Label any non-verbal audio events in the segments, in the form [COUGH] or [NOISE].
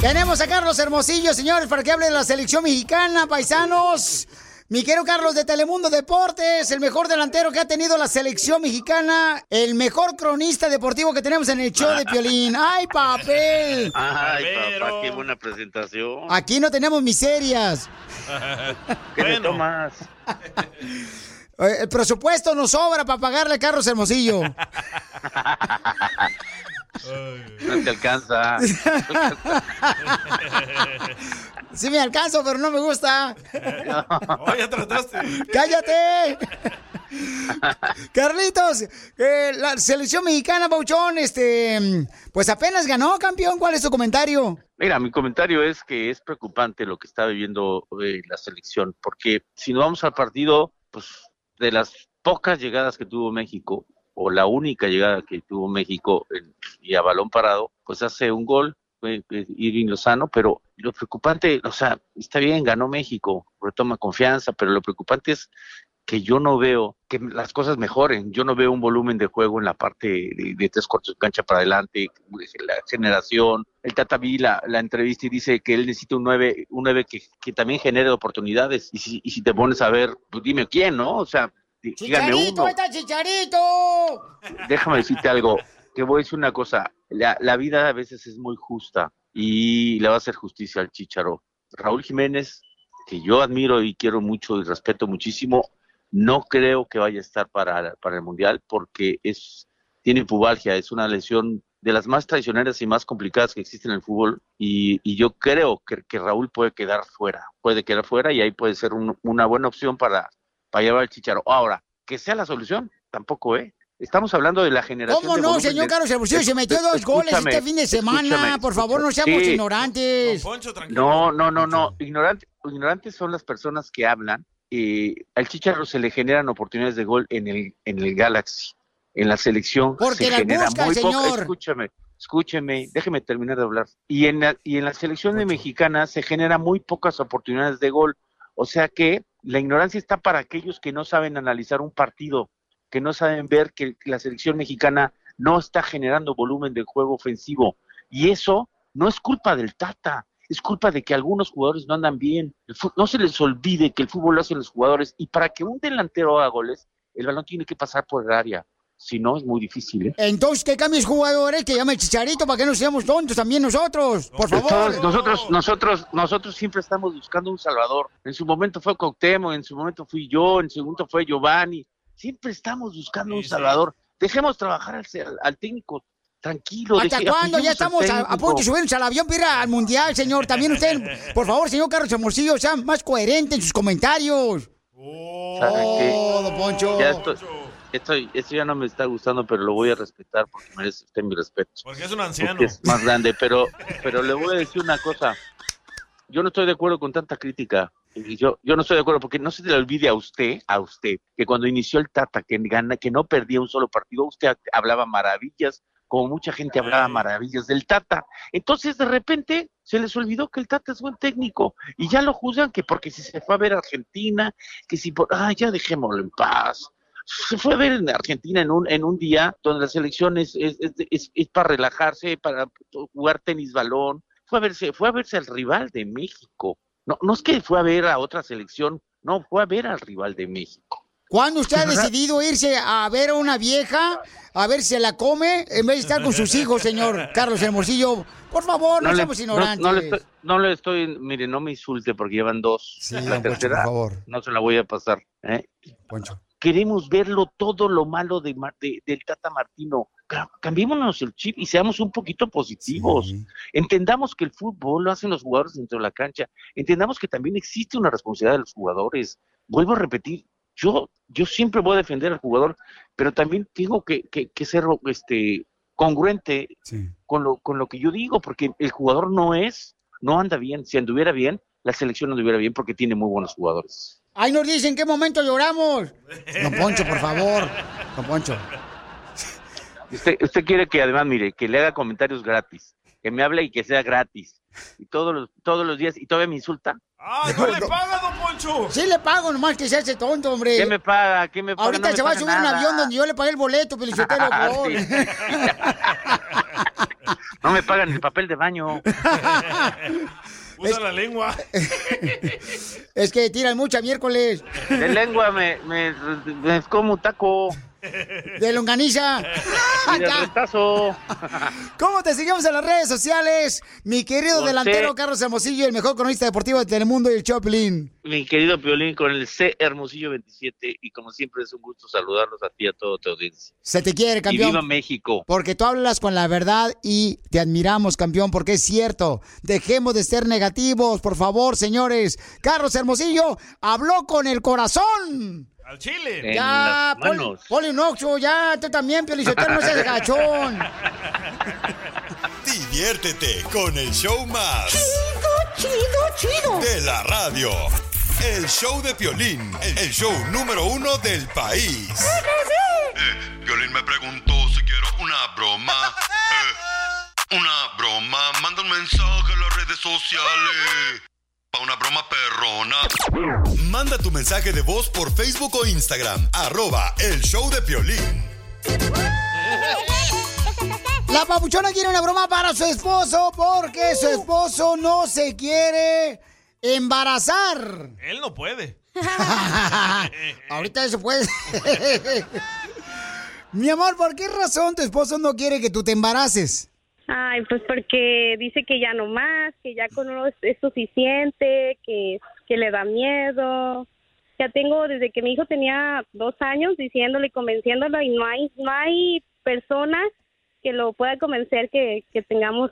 Tenemos a Carlos Hermosillo, señores, para que hable de la selección mexicana, paisanos. Mi querido Carlos de Telemundo Deportes, el mejor delantero que ha tenido la selección mexicana, el mejor cronista deportivo que tenemos en el show de Piolín. [LAUGHS] ¡Ay, papel! Ay, papá, qué buena presentación. Aquí no tenemos miserias. [LAUGHS] ¿Qué le tomas? Eh, El presupuesto nos sobra para pagarle a Carlos Hermosillo. [LAUGHS] [LAUGHS] No te alcanza. Sí me alcanzo, pero no me gusta. Oh, ya trataste. ¡Cállate! Carlitos, eh, la selección mexicana, Bauchón, este, pues apenas ganó, campeón. ¿Cuál es tu comentario? Mira, mi comentario es que es preocupante lo que está viviendo eh, la selección, porque si no vamos al partido, pues de las pocas llegadas que tuvo México, o la única llegada que tuvo México y a balón parado, pues hace un gol, Irving Lozano, pero lo preocupante, o sea, está bien, ganó México, retoma confianza, pero lo preocupante es que yo no veo que las cosas mejoren. Yo no veo un volumen de juego en la parte de, tres cuartos de cancha para adelante, la generación. El Tata vi la, entrevista y dice que él necesita un nueve, un nueve que, que también genere oportunidades. Y si, y si te pones a ver, pues dime quién, ¿no? O sea, dígame ¡Chicharito, uno. ahí está Chicharito! Déjame decirte algo. Te voy a decir una cosa. La, la vida a veces es muy justa y le va a hacer justicia al Chicharo. Raúl Jiménez, que yo admiro y quiero mucho y respeto muchísimo, no creo que vaya a estar para, para el Mundial porque es tiene pubalgia, es una lesión de las más traicioneras y más complicadas que existen en el fútbol y, y yo creo que, que Raúl puede quedar fuera, puede quedar fuera y ahí puede ser un- una buena opción para, para llevar al Chicharo. Ahora, que sea la solución, tampoco, ¿eh? Estamos hablando de la generación. ¿Cómo no, señor de- Carlos Hermosillo? Se metió dos goles este fin de semana. escúchame, Por favor, no seamos Sí. ignorantes. No, no, no, no. Ignorante, ignorantes son las personas que hablan. Eh, al Chicharro se le generan oportunidades de gol en el, en el Galaxy, en la selección. Porque se genera busca, muy señor. Escúchame, escúcheme, déjeme terminar de hablar. Y en la, y en la selección de mexicana se generan muy pocas oportunidades de gol. O sea que la ignorancia está para aquellos que no saben analizar un partido, que no saben ver que la selección mexicana no está generando volumen de juego ofensivo. Y eso no es culpa del Tata, es culpa de que algunos jugadores no andan bien. No se les olvide que el fútbol lo hacen los jugadores y para que un delantero haga goles, el balón tiene que pasar por el área. Si no, es muy difícil. ¿eh? Entonces, que cambies jugadores, que llame el Chicharito para que no seamos tontos también nosotros. Por favor. Todos- nosotros, nosotros, nosotros siempre estamos buscando un salvador. En su momento fue Coctemo, en su momento fui yo, en su momento fue Giovanni. Siempre estamos buscando un salvador. Dejemos trabajar al, al- al técnico tranquilo. ¿Hasta cuándo? Ya estamos a, punto de subirnos al avión para ir al mundial, señor. También usted, por favor, señor Carlos Hermosillo, sea más coherente en sus comentarios. ¿Sabe qué? Oh, don Poncho. Ya estoy, estoy- esto ya no me está gustando, pero lo voy a respetar porque merece usted mi respeto. Porque es un anciano. Porque es más grande, pero, [LAUGHS] pero le voy a decir una cosa. Yo no estoy de acuerdo con tanta crítica. Y yo, yo no estoy de acuerdo porque no se le olvide a usted, a usted, que cuando inició el Tata, que, gana, que no perdía un solo partido, usted hablaba maravillas, como mucha gente hablaba maravillas del Tata. Entonces, de repente, se les olvidó que el Tata es buen técnico y ya lo juzgan que porque si se fue a ver a Argentina, que si por, ah, ya dejémoslo en paz. Se fue a ver en Argentina en un, en un día donde la selección es, es, es, es- para relajarse, para jugar tenis balón. Fue a verse, fue a verse al rival de México. No, no es que fue a ver a otra selección no, fue a ver al rival de México. ¿Cuándo usted ha decidido irse a ver a una vieja, a ver si se la come, en vez de estar con sus hijos, señor Carlos Hermosillo? Por favor, no, seamos ignorantes. no le estoy, no le estoy- mire, no me insulte porque llevan dos. Sí, la Poncho, tercera por favor. no se la voy a pasar. ¿eh? Poncho. Queremos verlo todo lo malo de, del Tata Martino. Ca- Cambiémonos el chip y seamos un poquito positivos. Sí. Entendamos que el fútbol lo hacen los jugadores dentro de la cancha. Entendamos que también existe una responsabilidad de los jugadores. Vuelvo a repetir, yo, yo siempre voy a defender al jugador, pero también tengo que, que- que ser este, congruente Sí. con lo, con lo que yo digo, porque el jugador no es, no anda bien. Si anduviera bien, la selección anduviera bien porque tiene muy buenos jugadores. Ahí nos dicen en qué momento lloramos. Don Poncho, por favor. Don Poncho. Usted, usted quiere que además, mire, que le haga comentarios gratis, que me hable y que sea gratis. Y todos los, todos los días, y todavía me insulta. ¡Ay, no le paga, don Poncho! Sí le pago, nomás que se hace tonto, hombre. ¿Qué me paga? ¿Qué me paga? Ahorita No me se va a subir un avión donde yo le pagué el boleto, Felicitelo, por favor. Sí. [LAUGHS] No me pagan el papel de baño. [LAUGHS] Usa la lengua. [LAUGHS] Es que tiran mucha miércoles De lengua me, me, me como un taco. [LAUGHS] de longaniza. [LAUGHS] Y de Ya. retazo. [LAUGHS] ¿Cómo te seguimos en las redes sociales? Mi querido Con delantero C. Carlos Hermosillo, el mejor cronista deportivo de Telemundo y el Choplin. Mi querido Piolín con el C Hermosillo 27 y como siempre es un gusto saludarlos a ti y a toda tu audiencia. Se te quiere, Y campeón. viva México. Porque tú hablas con la verdad y te admiramos, campeón, porque es cierto. Dejemos de ser negativos, por favor, señores. Carlos Hermosillo habló con el corazón. Al chile. En ya, las manos. un oxo, ya, tú también, Piolichotero, no seas gachón. [LAUGHS] Diviértete con el show más. Chido, chido, chido. De la radio. El show de Piolín, el show número uno del país. Eh, Piolín me preguntó si quiero una broma. Eh, una broma, manda un mensaje a las redes sociales. Pa' una broma perrona. Manda tu mensaje de voz por Facebook o Instagram. Arroba el show de Piolín. La papuchona quiere una broma para su esposo porque su esposo no se quiere embarazar. Él no puede. [LAUGHS] Ahorita eso puede. [LAUGHS] Mi amor, ¿por qué razón tu esposo no quiere que tú te embaraces? Ay, pues porque dice que ya no más, que ya con uno es, es suficiente, que, que le da miedo. Ya tengo desde que mi hijo tenía dos años diciéndole y convenciéndolo y no hay, no hay persona que lo pueda convencer que, que tengamos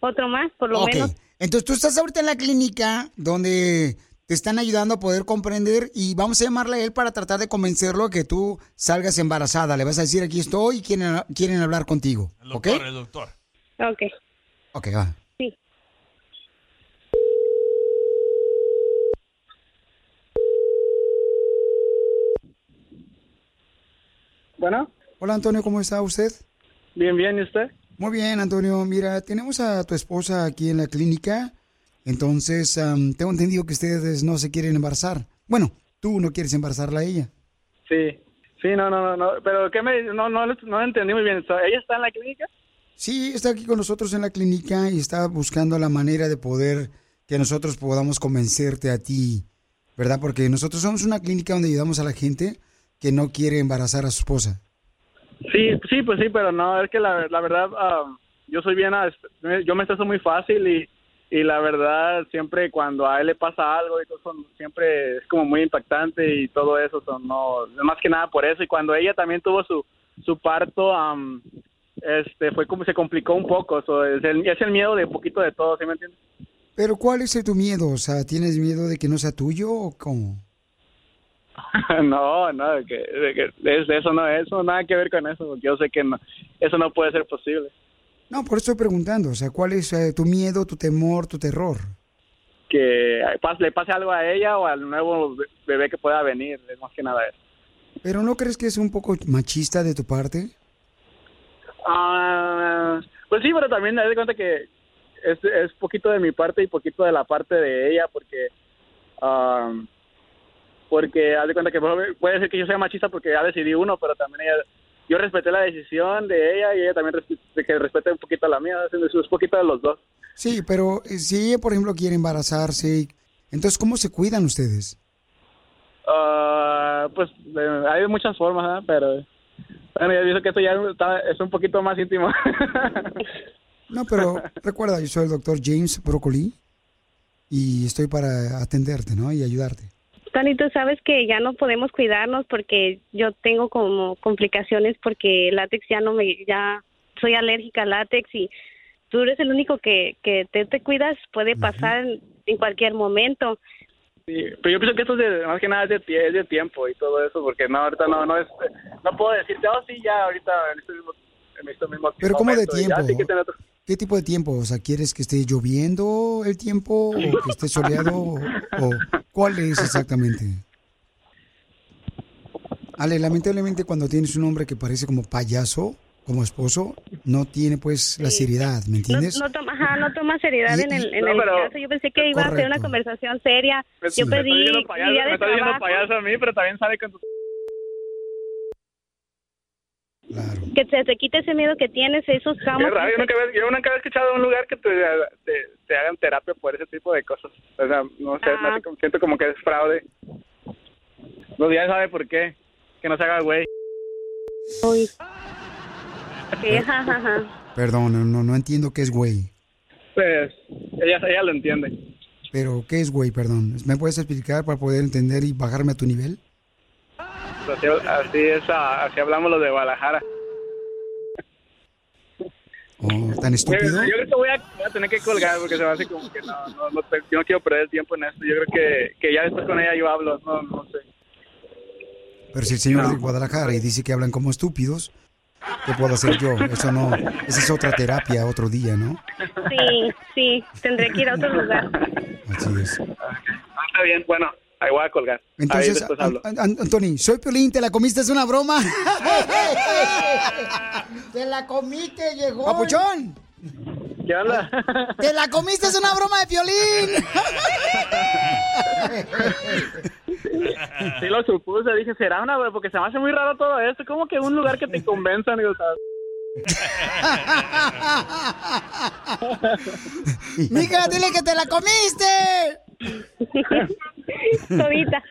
otro más, por lo Ok, menos. entonces tú estás ahorita en la clínica donde te están ayudando a poder comprender y vamos a llamarle a él para tratar de convencerlo a que tú salgas embarazada. Le vas a decir, aquí estoy y quieren, quieren hablar contigo. El ¿Ok? doctor, el doctor. Ok, Ok, va. sí. Bueno, Hola Antonio, ¿cómo está usted? bien, bien, ¿y usted? Muy bien, Antonio. Mira, tenemos a tu esposa aquí en la clínica. Entonces, am, tengo entendido que ustedes no se quieren embarazar. Bueno, tú no quieres embarazarla a ella. Sí, sí, no, no, no, no, pero ¿qué me, no, no, no entendí muy bien, ¿ella está en la clínica? Sí, está aquí con nosotros en la clínica y está buscando la manera de poder que nosotros podamos convencerte a ti, ¿verdad? Porque nosotros somos una clínica donde ayudamos a la gente que no quiere embarazar a su esposa. Sí, sí, pues sí, pero no, es que la, la verdad, ah, yo soy bien, ah, yo me estreso muy fácil y, y la verdad, siempre cuando a él le pasa algo y todo eso, siempre es como muy impactante y todo eso, son, no, más que nada por eso. Y cuando ella también tuvo su, su parto, am, este, fue como se complicó un poco, so, es, el, es el miedo de poquito de todo, ¿sí me entiendes? Pero ¿cuál es tu miedo? O sea, ¿tienes miedo de que no sea tuyo o cómo? [LAUGHS] no, no, de que, de que es- eso no, eso nada que ver con eso. Yo sé que no, eso no puede ser posible. No, por eso estoy preguntando. O sea, ¿cuál es eh, tu miedo, tu temor, tu terror? Que le pase algo a ella o al nuevo be- bebé que pueda venir, es más que nada eso. ¿Pero no crees que es un poco machista de tu parte? Ah, pues sí, pero también me doy cuenta que es, es poquito de mi parte y poquito de la parte de ella, porque ah, porque haz de cuenta que puede ser que yo sea machista porque ya decidí uno, pero también ella, yo respeté la decisión de ella y ella también resp- que respete un poquito la mía, es, poquito de los dos. Sí, pero eh, si ella, por ejemplo, quiere embarazarse, entonces, ¿cómo se cuidan ustedes? Ah, pues de- hay de muchas formas, ¿ah? pero bueno, yo pienso que esto ya está- es un poquito más íntimo. [LAUGHS] No, pero recuerda, yo soy el doctor James Broccoli y estoy para atenderte, ¿no? Y ayudarte. Tony, tú sabes que ya no podemos cuidarnos porque yo tengo como complicaciones porque el látex ya no me, ya soy alérgica al látex y tú eres el único que, que te, te cuidas, puede pasar en, en cualquier momento. Sí, pero yo pienso que esto es de, más que nada es de, es de tiempo y todo eso, porque no, ahorita no, no es, no puedo decirte, oh sí, ya, ahorita en este mismo, en este mismo Pero ¿cómo de ya, tiempo? sí que otro- ¿Qué tipo de tiempo? O sea, ¿quieres que esté lloviendo el tiempo o que esté soleado? ¿O cuál es exactamente? Ale, lamentablemente cuando tienes un hombre que parece como payaso, como esposo, no tiene pues la seriedad, ¿me No, entiendes? no toma, ajá, no toma seriedad Y- en el, en No, el pero- caso. Yo pensé que iba a ser una Correcto. conversación seria. Me, Yo me pedí está diciendo mi payaso, día me está diciendo payaso a mí, pero también sale con tu... Claro. que se te quite ese miedo que tienes, esos traumas. raro, yo nunca, había, yo nunca había escuchado de un lugar que te, te, te hagan terapia por ese tipo de cosas. O sea, no sé, Ah. no como- siento como que es fraude. Los días sabe por qué. Que no se haga güey. Uy. Sí, ajá, ajá, ajá. Perdón, no, no, no entiendo qué es güey. Pues ella, ella lo entiende. Pero, ¿qué es güey? Perdón. ¿Me puedes explicar para poder entender y bajarme a tu nivel? Así, así es, ah, así hablamos los de Guadalajara. ¿O tan Yo, estúpido? yo creo que voy a, voy a tener que colgar porque se me hace como que no, no, no, yo no quiero perder el tiempo en esto. Yo creo que, que ya después con ella yo hablo, no, no sé. Pero si el señor es de Guadalajara y dice que hablan como estúpidos, ¿qué puedo hacer yo? Eso no, esa es otra terapia, otro día, ¿no? Sí, sí, tendré que ir a otro lugar. Así es. Ah, está bien, bueno, ahí voy a colgar. Entonces. An- An- Anthony, soy Piolín, ¿te la comiste? ¿Es una broma? [LAUGHS] ¡Te la comiste, llegó! ¡Papuchón! ¿Qué onda? ¡Te la comiste! ¡Es una broma de Piolín! [LAUGHS] Sí lo supuse, dije, será una, porque se me hace muy raro todo esto, como que un lugar que te convenzan, digo, o sea, ¡Mija, dile que te la comiste! [LAUGHS] Todita.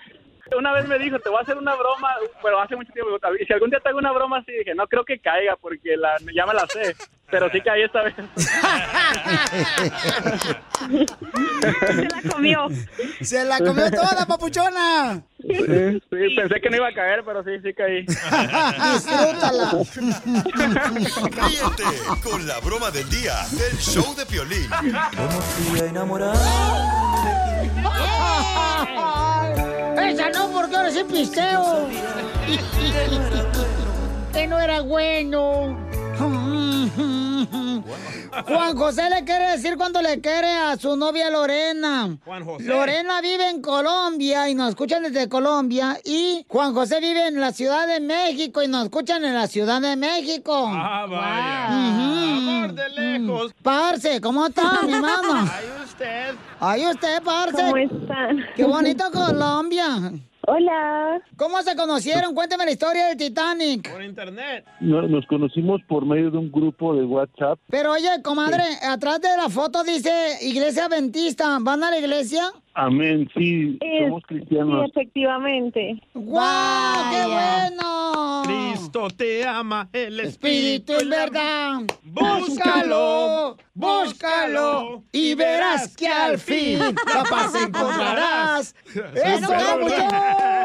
Una vez me dijo, te voy a hacer una broma, pero hace mucho tiempo. Y si algún día te hago una broma así, dije, no creo que caiga porque la, ya me la sé. Pero sí caí esta vez. [LAUGHS] Se la comió. ¡Se la comió toda, papuchona! Sí, sí, pensé que no iba a caer, pero sí, sí caí. ¡Disfrútala! Ríete con la broma del día del show de Piolín. ¡Esa no, porque ahora sí pisteo! [LAUGHS] que no era bueno. Juan José le quiere decir cuando le quiere a su novia Lorena. Juan José. Lorena vive en Colombia y nos escuchan desde Colombia. Y Juan José vive en la Ciudad de México y nos escuchan en la Ciudad de México. Ah, vaya. Ujú. Amor de lejos. Parce, ¿cómo está, mi hermano? Ay, [LAUGHS] usted. Ay, usted, parce. ¿Cómo están? Qué bonito Colombia. Hola. ¿Cómo se conocieron? Cuéntame la historia del Titanic. Por internet. No- Nos conocimos por medio de un grupo de WhatsApp. Pero oye, comadre, atrás de la foto dice Iglesia Adventista. ¿Van a la iglesia? Amén, sí, Es- somos Sí, cristianos. efectivamente. ¡Guau! ¡Qué bueno! Cristo te ama, el Espíritu Espíritu es verdad. Búscalo, búscalo y verás que al fin la paz encontrarás. ¡Eso, papuchón!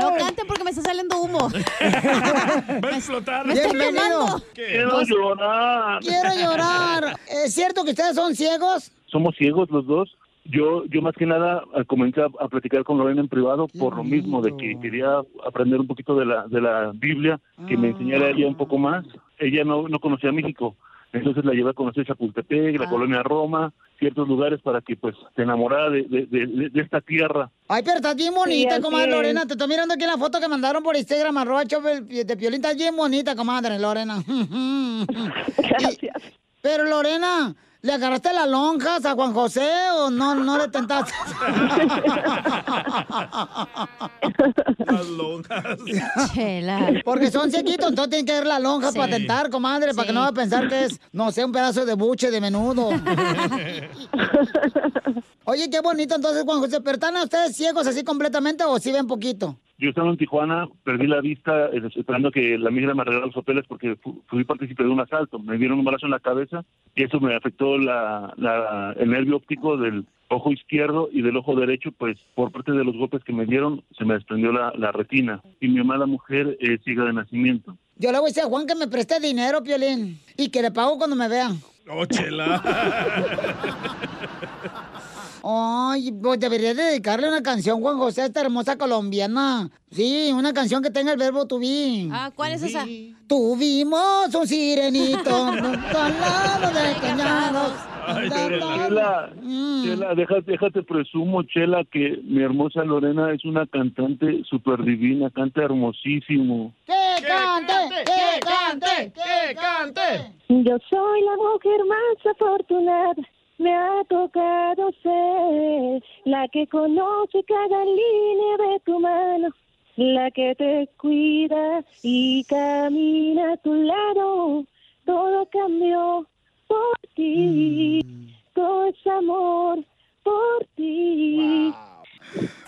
No canten porque me está saliendo humo. [LAUGHS] Va a explotar. Me. Quiero llorar. Quiero llorar. ¿Es cierto que ustedes son ciegos? Somos ciegos los dos. Yo, yo más que nada eh, comencé a, a platicar con Lorena en privado por lo mismo, de que quería aprender un poquito de la, de la Biblia, que me enseñara ella un poco más. Ella no, no conocía México, entonces la llevé a conocer Chapultepec, la colonia Roma, ciertos lugares para que pues se enamorara de, de, de- de esta tierra. Ay, pero estás bien bonita, así comadre. Lorena. Te estoy mirando aquí la foto que mandaron por Instagram, arroba de Piolín. Estás bien bonita, comadre Lorena. [LAUGHS] Gracias. Pero Lorena, ¿le agarraste las lonjas a Juan José o no, no le tentaste? Las lonjas. Chela. Porque son chiquitos, entonces tienen que ver las lonjas Sí. para tentar, comadre, para que no va a pensar que es, no sé, un pedazo de buche de menudo. [LAUGHS] Oye, qué bonito entonces, Juan José. ¿Pero están ustedes ciegos así completamente o sí ven poquito? Yo estaba en Tijuana, perdí la vista eh, esperando que la migra me arreglara los papeles porque fu- fui partícipe de un asalto. Me dieron un balazo en la cabeza y eso me afectó la, la- el nervio óptico del ojo izquierdo y del ojo derecho, pues por parte de los golpes que me dieron se me desprendió la, la retina. Y mi amada mujer es ciega de nacimiento. Yo le voy a decir a Juan que me preste dinero, Piolín. Y que le pago cuando me vean. Oh, chela. [LAUGHS] Ay, pues debería dedicarle una canción, Juan José, a esta hermosa colombiana. Sí, una canción que tenga el verbo to be. Ah, ¿cuál es esa? Tuvimos un sirenito [LAUGHS] al lado de cañados. Chela, Chela, déjate, déjate presumo, Chela, que mi hermosa Lorena es una cantante súper divina, canta hermosísimo. ¡Que cante! ¡Que cante! ¡Que cante! Yo soy la mujer más afortunada, me ha tocado ser la que conoce cada línea de tu mano, la que te cuida y camina a tu lado. Todo cambió por ti, todo es amor por ti.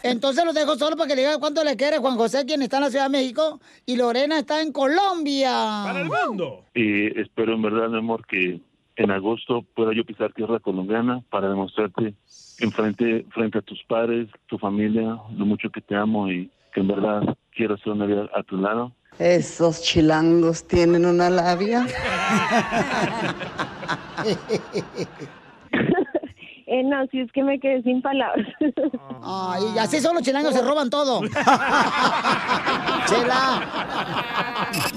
Entonces lo dejo solo para que le diga cuánto le quiere Juan José, quien está en la Ciudad de México, y Lorena está en Colombia. Para el mundo. Y espero en verdad, mi amor, que en agosto pueda yo pisar tierra colombiana para demostrarte en frente, frente a tus padres, tu familia, lo mucho que te amo y que en verdad quiero hacer una vida a tu lado. Esos chilangos tienen una labia. [LAUGHS] [LAUGHS] Eh, no, si es que me quedé sin palabras. Ay, y así son los chilangos, se roban todo. [LAUGHS] Chela.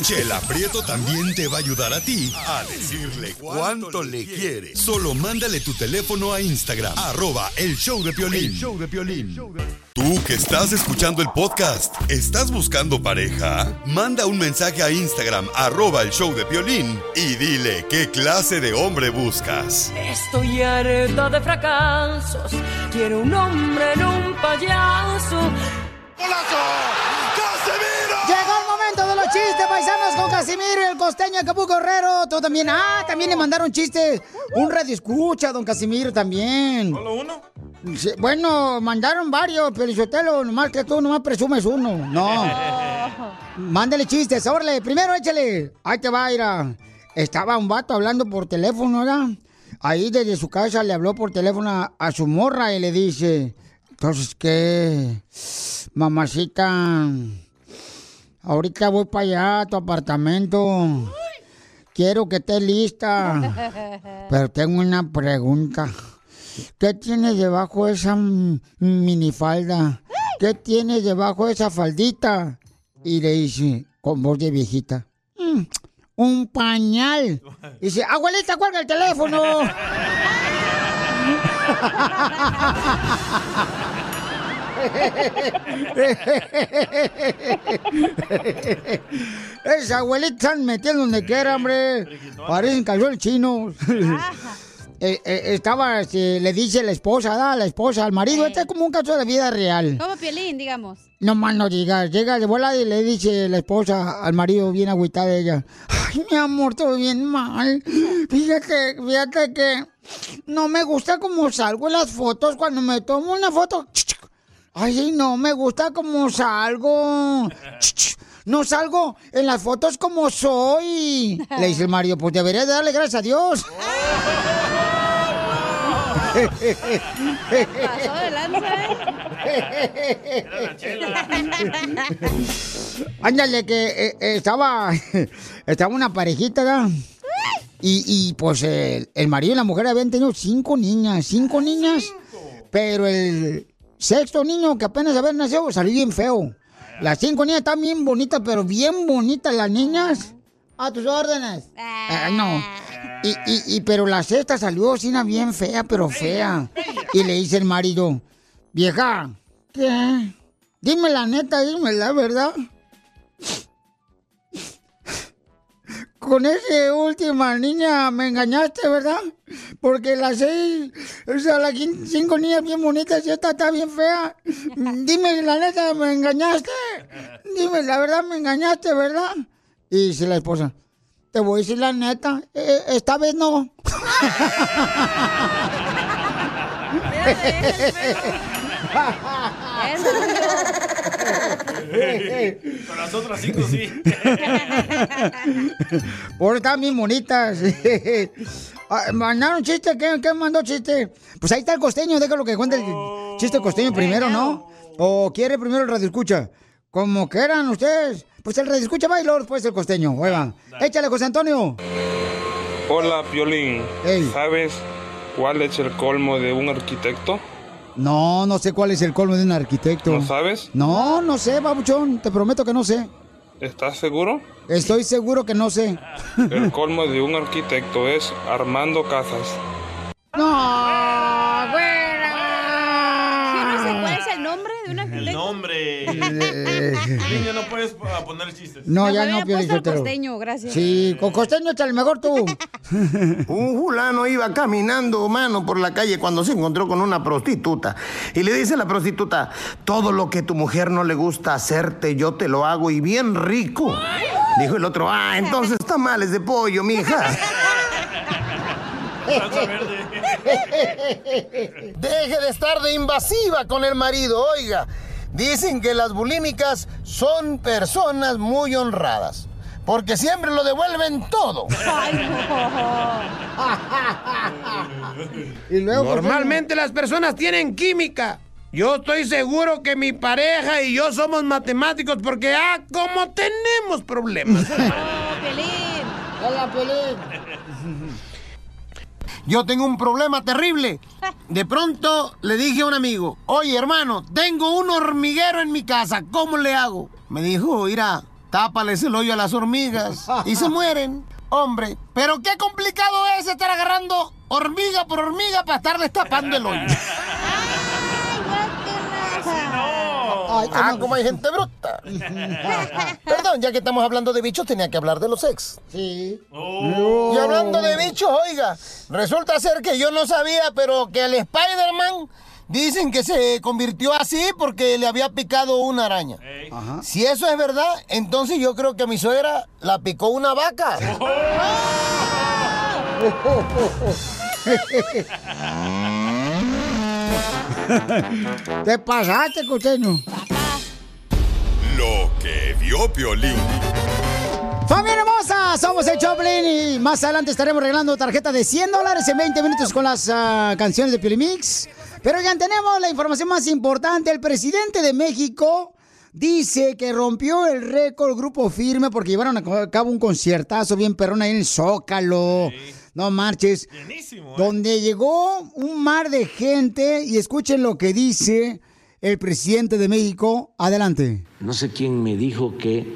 Chela Prieto también te va a ayudar a ti a decirle cuánto le quiere. Solo mándale tu teléfono a Instagram, arroba el show de Piolín. show de Tú que estás escuchando el podcast, ¿estás buscando pareja? Manda un mensaje a Instagram, arroba el show de Piolín y dile qué clase de hombre buscas. Estoy harta de fracasos. Quiero un hombre en un payaso. Llegó el momento de los chistes, paisanos, con Casimiro y el costeño Acapulco Herrero. Tú también. Ah, también le mandaron chistes. Un radio escucha, don Casimiro, también. ¿Solo uno? Bueno, mandaron varios, pero Sotelo, nomás que tú nomás presumes uno. No. [LAUGHS] Mándale chistes, órale. Primero échale. Ahí te va, Ira. Estaba un vato hablando por teléfono, ¿verdad? Ahí desde su casa le habló por teléfono a, a su morra y le dice, entonces, ¿qué? Mamacita, ahorita voy para allá a tu apartamento. Quiero que estés lista. [LAUGHS] Pero tengo una pregunta. ¿Qué tienes debajo de esa minifalda? ¿Qué tienes debajo de esa faldita? Y le dice, con voz de viejita, "Mm, un pañal. Dice, abuelita, cuelga el teléfono. [LAUGHS] Esa abuelita están metiendo donde quiera, hombre. Parecen calzones chinos. Eh, eh, estaba, este, le dice la esposa, ¿da? la esposa al marido. Este es como un caso de vida real. Como Piolín, digamos. No más no digas. Llega de volada y le dice la esposa al marido bien agüitada de ella. Ay, mi amor, todo bien mal. Fíjate, fíjate que no me gusta como salgo en las fotos cuando me tomo una foto. Ay, no me gusta como salgo. No salgo en las fotos como soy. Le dice el marido, pues deberías de darle gracias a Dios. [LAUGHS] Pasó de lanza, ¿eh? Ándale, que eh, eh, estaba, [LAUGHS] estaba una parejita. Y, y, pues el, el marido y la mujer habían tenido cinco niñas, cinco niñas, pero el sexto niño que apenas había nacido salió bien feo. Las cinco niñas están bien bonitas, pero bien bonitas las niñas. A tus órdenes. No. Y, pero la sexta salió así una bien fea, pero fea. Y le dice el marido, vieja, ¿qué? Dime la neta, dime la verdad. Con esa última niña me engañaste, ¿verdad? Porque las seis, o sea, las cinco niñas bien bonitas y esta está bien fea. Dime la neta, me engañaste. Dime la verdad, me engañaste, ¿verdad? Y dice la esposa, te voy a decir la neta, eh, esta vez no. Pero las otras cinco sí. Por están bien bonitas. Ah, ¿Mandaron chiste? ¿Qué, ¿Qué mandó chiste? Pues ahí está el costeño, déjalo que cuente el chiste costeño primero, ¿no? ¿O quiere primero el radio escucha? Como quieran ustedes. Pues el radio escucha va y luego después el costeño. Oigan, échale, José Antonio. Hola, Piolín. ¿Sabes cuál es el colmo de un arquitecto? No, no sé cuál es el colmo de un arquitecto. ¿No sabes? No, no sé, babuchón. Te prometo que no sé. ¿Estás seguro? Estoy seguro que no sé. El colmo de un arquitecto es Armando Casas. ¡No! ¡Fuera! Yo no sé cuál es el nombre de un El nombre. Niño, no puedes poner chistes. No, ya no, el Sotelo. costeño, gracias. Sí, con costeño échale mejor tú. [LAUGHS] Un fulano iba caminando, mano, por la calle cuando se encontró con una prostituta. Y le dice a la prostituta, todo lo que tu mujer no le gusta hacerte, yo te lo hago y bien rico. Dijo el otro, ah, entonces tamales de pollo, mija. [LAUGHS] [LAUGHS] Deje de estar de invasiva con el marido, oiga. Dicen que las bulímicas son personas muy honradas, porque siempre lo devuelven todo. [LAUGHS] [LAUGHS] Y luego, Normalmente las personas tienen química. Yo estoy seguro que mi pareja y yo somos matemáticos porque, ah, como tenemos problemas. [LAUGHS] Hola, Pelín. Yo tengo un problema terrible. De pronto le dije a un amigo, oye hermano, tengo un hormiguero en mi casa, ¿cómo le hago? Me dijo, mira, tápales el hoyo a las hormigas y se [LAUGHS] mueren. Hombre, pero qué complicado es estar agarrando hormiga por hormiga para estarles tapando el hoyo. [LAUGHS] Ah, como hay gente bruta. [LAUGHS] Perdón, ya que estamos hablando de bichos, tenía que hablar de los ex. Sí. Y hablando de bichos, oiga, resulta ser que yo no sabía, pero que el Spider-Man dicen que se convirtió así porque le había picado una araña. Si eso es verdad, entonces yo creo que a mi suegra la picó una vaca. [LAUGHS] [LAUGHS] [LAUGHS] Te pasaste, costeño. Lo que vio Piolín. ¡Familia hermosa! Somos el Choplin y más adelante estaremos regalando tarjeta de 100 dólares en 20 minutos con las ah, canciones de Piolimix. Pero ya tenemos la información más importante. El presidente de México dice que rompió el récord Grupo Firme porque llevaron a cabo un conciertazo bien perrón ahí en el Zócalo. No marches. Donde llegó un mar de gente y escuchen lo que dice el presidente de México. Adelante. No sé quién me dijo que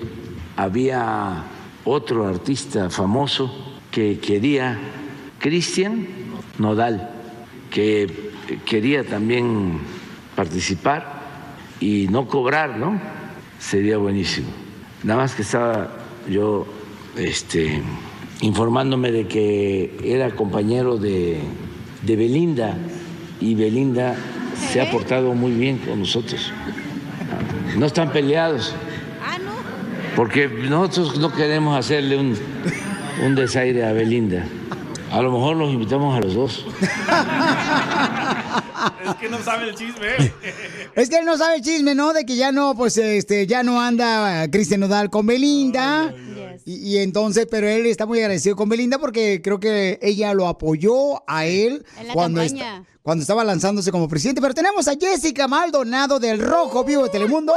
había otro artista famoso que quería, Cristian Nodal, que quería también participar y no cobrar, ¿no? Sería buenísimo. Nada más que estaba yo este, informándome de que era compañero de, de Belinda y Belinda se ha portado muy bien con nosotros. No están peleados. Porque nosotros no queremos hacerle un, un desaire a Belinda. A lo mejor los invitamos a los dos. [LAUGHS] Es que no sabe el chisme. [LAUGHS] Es que él no sabe el chisme, ¿no? De que ya no, pues, este, ya no anda Cristian Nodal con Belinda. Y, y entonces, pero él está muy agradecido con Belinda porque creo que ella lo apoyó a él En la cuando, esta- cuando estaba lanzándose como presidente. Pero tenemos a Jessica Maldonado del Rojo Vivo de Telemundo.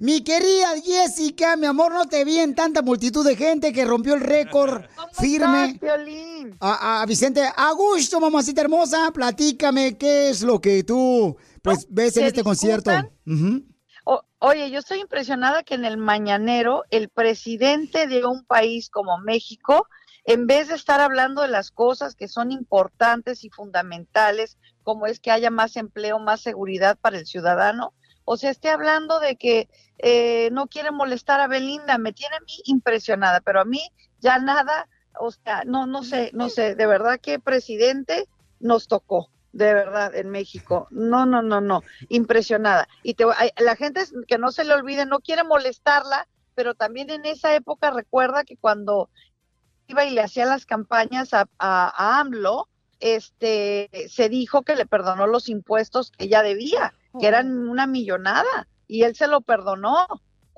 Mi querida Jessica, mi amor, no te vi en tanta multitud de gente que rompió el récord [LAUGHS] firme. A, a Vicente, a gusto, mamacita hermosa, platícame qué es lo que tú pues ves en este concierto. Ujú. O- oye, yo estoy impresionada que en el mañanero el presidente de un país como México, en vez de estar hablando de las cosas que son importantes y fundamentales, como es que haya más empleo, más seguridad para el ciudadano, o sea, esté hablando de que eh, no quiere molestar a Belinda, me tiene a mí impresionada, pero a mí ya nada, o sea, no, no sé, no sé, de verdad que presidente nos tocó, de verdad, en México. No, no, no, no, impresionada. Y te, la gente, que no se le olvide, no quiere molestarla, pero también en esa época recuerda que cuando iba y le hacía las campañas a, a, a AMLO, este, se dijo que le perdonó los impuestos que ella debía, que eran una millonada. y él se lo perdonó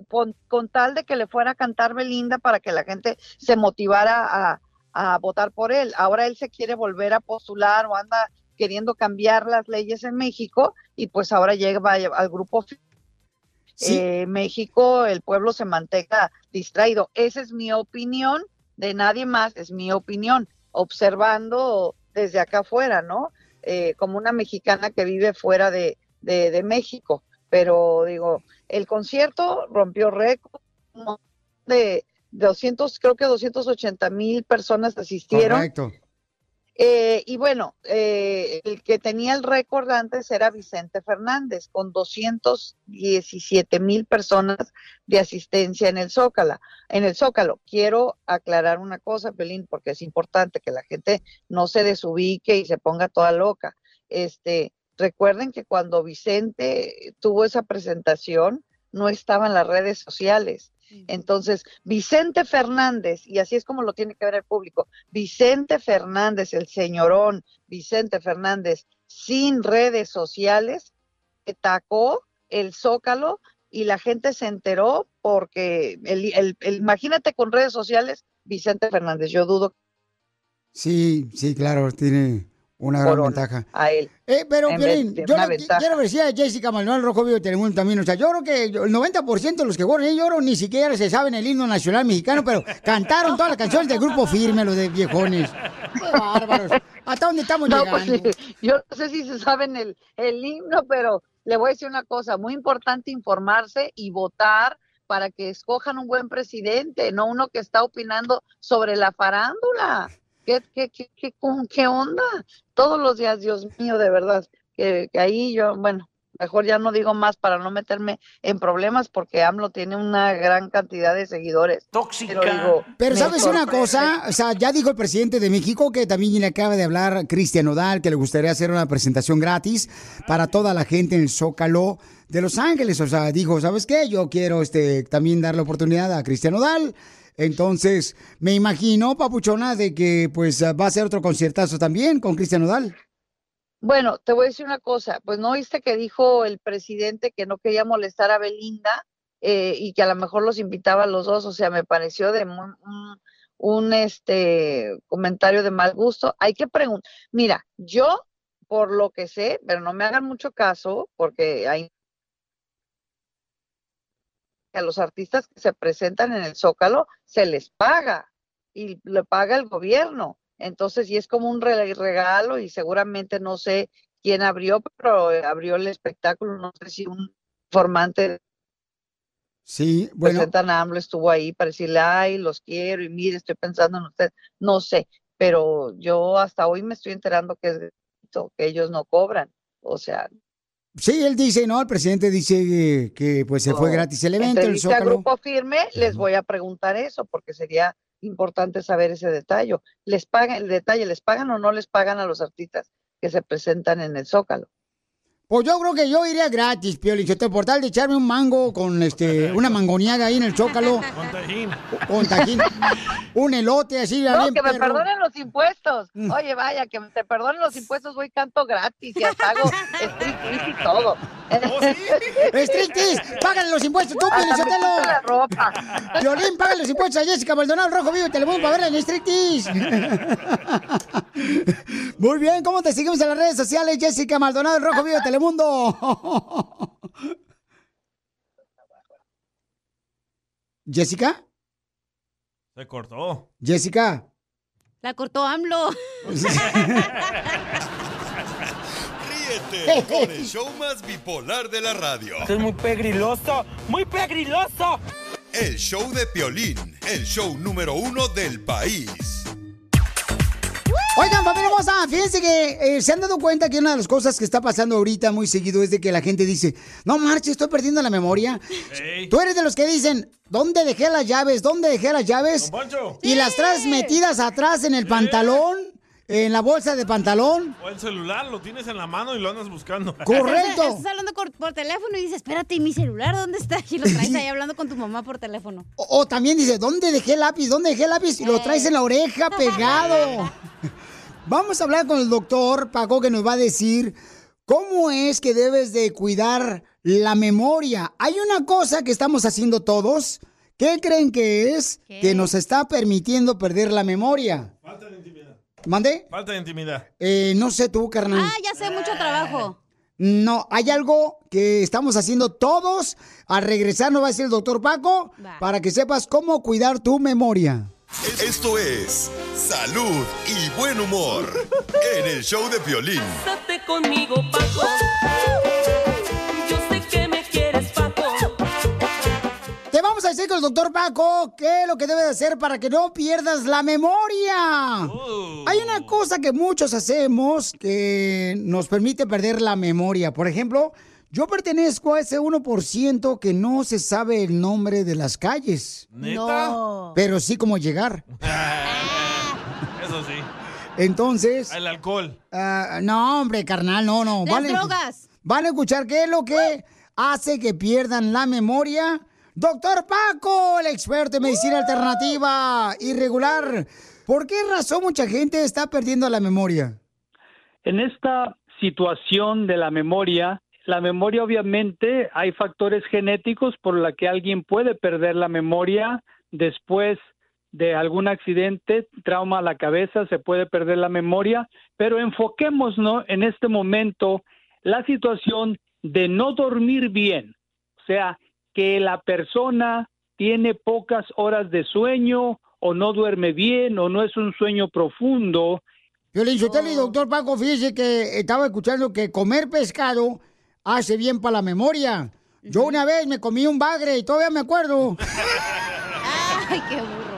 con, con tal de que le fuera a cantar Belinda para que la gente se motivara a, a votar por él. Ahora él se quiere volver a postular o anda queriendo cambiar las leyes en México y pues ahora llega al grupo eh, México, el pueblo se mantenga distraído. Esa es mi opinión, de nadie más, es mi opinión, observando desde acá afuera, ¿no? Eh, como una mexicana que vive fuera de, de, de México. Pero digo, el concierto rompió récord de 200, creo que 280 mil personas asistieron. Correcto. Eh, y bueno, eh, el que tenía el récord antes era Vicente Fernández, con 217 mil personas de asistencia en el Zócalo. En el Zócalo, quiero aclarar una cosa, Pelín, porque es importante que la gente no se desubique y se ponga toda loca. Este, recuerden que cuando Vicente tuvo esa presentación, no estaba en las redes sociales. Entonces, Vicente Fernández, y así es como lo tiene que ver el público, Vicente Fernández, el señorón Vicente Fernández, sin redes sociales, atacó el zócalo y la gente se enteró porque, el, el- el- imagínate con redes sociales, Vicente Fernández, yo dudo Sí, sí, claro, tiene una gran Corona ventaja. a él. Eh, pero, Piolín, yo le- quiero decir a Jessica Manuel Rojo Vivo de Telemundo también, o sea, yo creo que el 90% de los que juegan ahí, yo creo ni siquiera se saben el himno nacional mexicano, pero [LAUGHS] cantaron todas las canciones del grupo firme, los de viejones. Qué bárbaros. ¿Hasta dónde estamos No, pues, yo no sé si se saben el, el himno, pero le voy a decir una cosa, muy importante informarse y votar para que escojan un buen presidente, no uno que está opinando sobre la farándula. ¿Qué, qué, qué, qué, con- qué onda? Todos los días, Dios mío, de verdad, que, que ahí yo, bueno, mejor ya no digo más para no meterme en problemas porque AMLO tiene una gran cantidad de seguidores. Tóxica. Pero, digo, Pero sabes una cosa, o sea, ya dijo el presidente de México que también le acaba de hablar Cristian Nodal, que le gustaría hacer una presentación gratis para toda la gente en el Zócalo de Los Ángeles. O sea, dijo, ¿sabes qué? Yo quiero este también dar la oportunidad a Cristian Nodal. Entonces, me imagino, papuchona, de que pues va a ser otro conciertazo también con Cristian Nodal. Bueno, te voy a decir una cosa, pues no viste que dijo el presidente que no quería molestar a Belinda eh, y que a lo mejor los invitaba a los dos, o sea, me pareció de muy- un, este comentario de mal gusto. Hay que preguntar, mira, yo por lo que sé, pero no me hagan mucho caso porque hay a los artistas que se presentan en el Zócalo se les paga y le paga el gobierno. Entonces, y es como un re- regalo y seguramente no sé quién abrió, pero abrió el espectáculo, no sé si un formante Sí, bueno, presentan a AMLO estuvo ahí para decirle, ay, los quiero y mire, estoy pensando en usted, no sé, pero yo hasta hoy me estoy enterando que es gratuito, que ellos no cobran, o sea, sí, él dice, ¿no? El presidente dice que, que, pues se fue no. gratis el evento, el a. Grupo Firme, les voy a preguntar eso, porque sería importante saber ese detalle. ¿Les pagan, el detalle, les pagan o no les pagan a los artistas que se presentan en el Zócalo? Pues yo creo que yo iría gratis, Piolín, Sotelo, por tal de echarme un mango con este, una mangoneada ahí en el Zócalo. [LAUGHS] Con tajín. Con tajín. un elote así, No, bien que me perro. Mm. perdonen los impuestos. Oye, vaya, que me te perdonen los impuestos, voy canto gratis y hasta hago striptease y todo. [LAUGHS] Striptease, págale los impuestos tú, Piolín, Sotelo. la ropa. Violín, págale los impuestos a Jessica Maldonado, Rojo Vivo, y Telemundo para verla en Striptease. [LAUGHS] Muy bien, ¿cómo te seguimos en las redes sociales, Jessica Maldonado, Rojo Vivo, Telemundo? ¿Jessica? Se cortó. ¿Jessica? La cortó AMLO. Ríete con el show más bipolar de la radio. es muy pegriloso, muy pegriloso. El show de Piolín, el show número uno del país. Oigan, familia hermosa, fíjense que eh, se han dado cuenta que una de las cosas que está pasando ahorita muy seguido es de que la gente dice, no marches, estoy perdiendo la memoria. Tú eres de los que dicen, ¿dónde dejé las llaves? ¿Dónde dejé las llaves? Y las traes metidas atrás en el pantalón, en la bolsa de pantalón. O el celular lo tienes en la mano y lo andas buscando. [LAUGHS] Correcto. Estás hablando por, por teléfono y dices, espérate, ¿y mi celular dónde está? Y lo traes ahí hablando con tu mamá por teléfono. O, o también dice, ¿dónde dejé el lápiz? ¿Dónde dejé el lápiz? Y lo traes en la oreja [LAUGHS] pegado. [LAUGHS] Vamos a hablar con el doctor Paco que nos va a decir cómo es que debes de cuidar la memoria. Hay una cosa que estamos haciendo todos. ¿Qué creen que es que nos está permitiendo perder la memoria? Falta de ¿Mande? Falta de intimidad. Eh, no sé tú, carnal. Ah, ya sé, mucho trabajo. No, hay algo que estamos haciendo todos. Al regresar nos va a decir el doctor Paco Va. para que sepas cómo cuidar tu memoria. Esto es salud y buen humor en el show de violín. Quédate conmigo, Paco. Decir con el doctor Paco qué es lo que debes hacer para que no pierdas la memoria. Hay una cosa que muchos hacemos que nos permite perder la memoria. Por ejemplo, yo pertenezco a ese 1% que no se sabe el nombre de las calles. ¿Neta? No. Pero sí cómo llegar. [LAUGHS] Eso sí. Entonces... El alcohol. Ah, no, hombre, carnal, no, no. Las drogas. Van a escuchar qué es lo que hace que pierdan la memoria. Doctor Paco, el experto en medicina alternativa irregular. ¿Por qué razón mucha gente está perdiendo la memoria? En esta situación de la memoria, la memoria obviamente hay factores genéticos por la que alguien puede perder la memoria después de algún accidente, trauma a la cabeza, se puede perder la memoria, pero enfoquémonos en este momento la situación de no dormir bien, o sea, que la persona tiene pocas horas de sueño o no duerme bien o no es un sueño profundo. Violín Sotelo y doctor Paco, fíjese que estaba escuchando que comer pescado hace bien para la memoria. Yo una vez me comí un bagre y todavía me acuerdo. [LAUGHS] Ay, qué burro.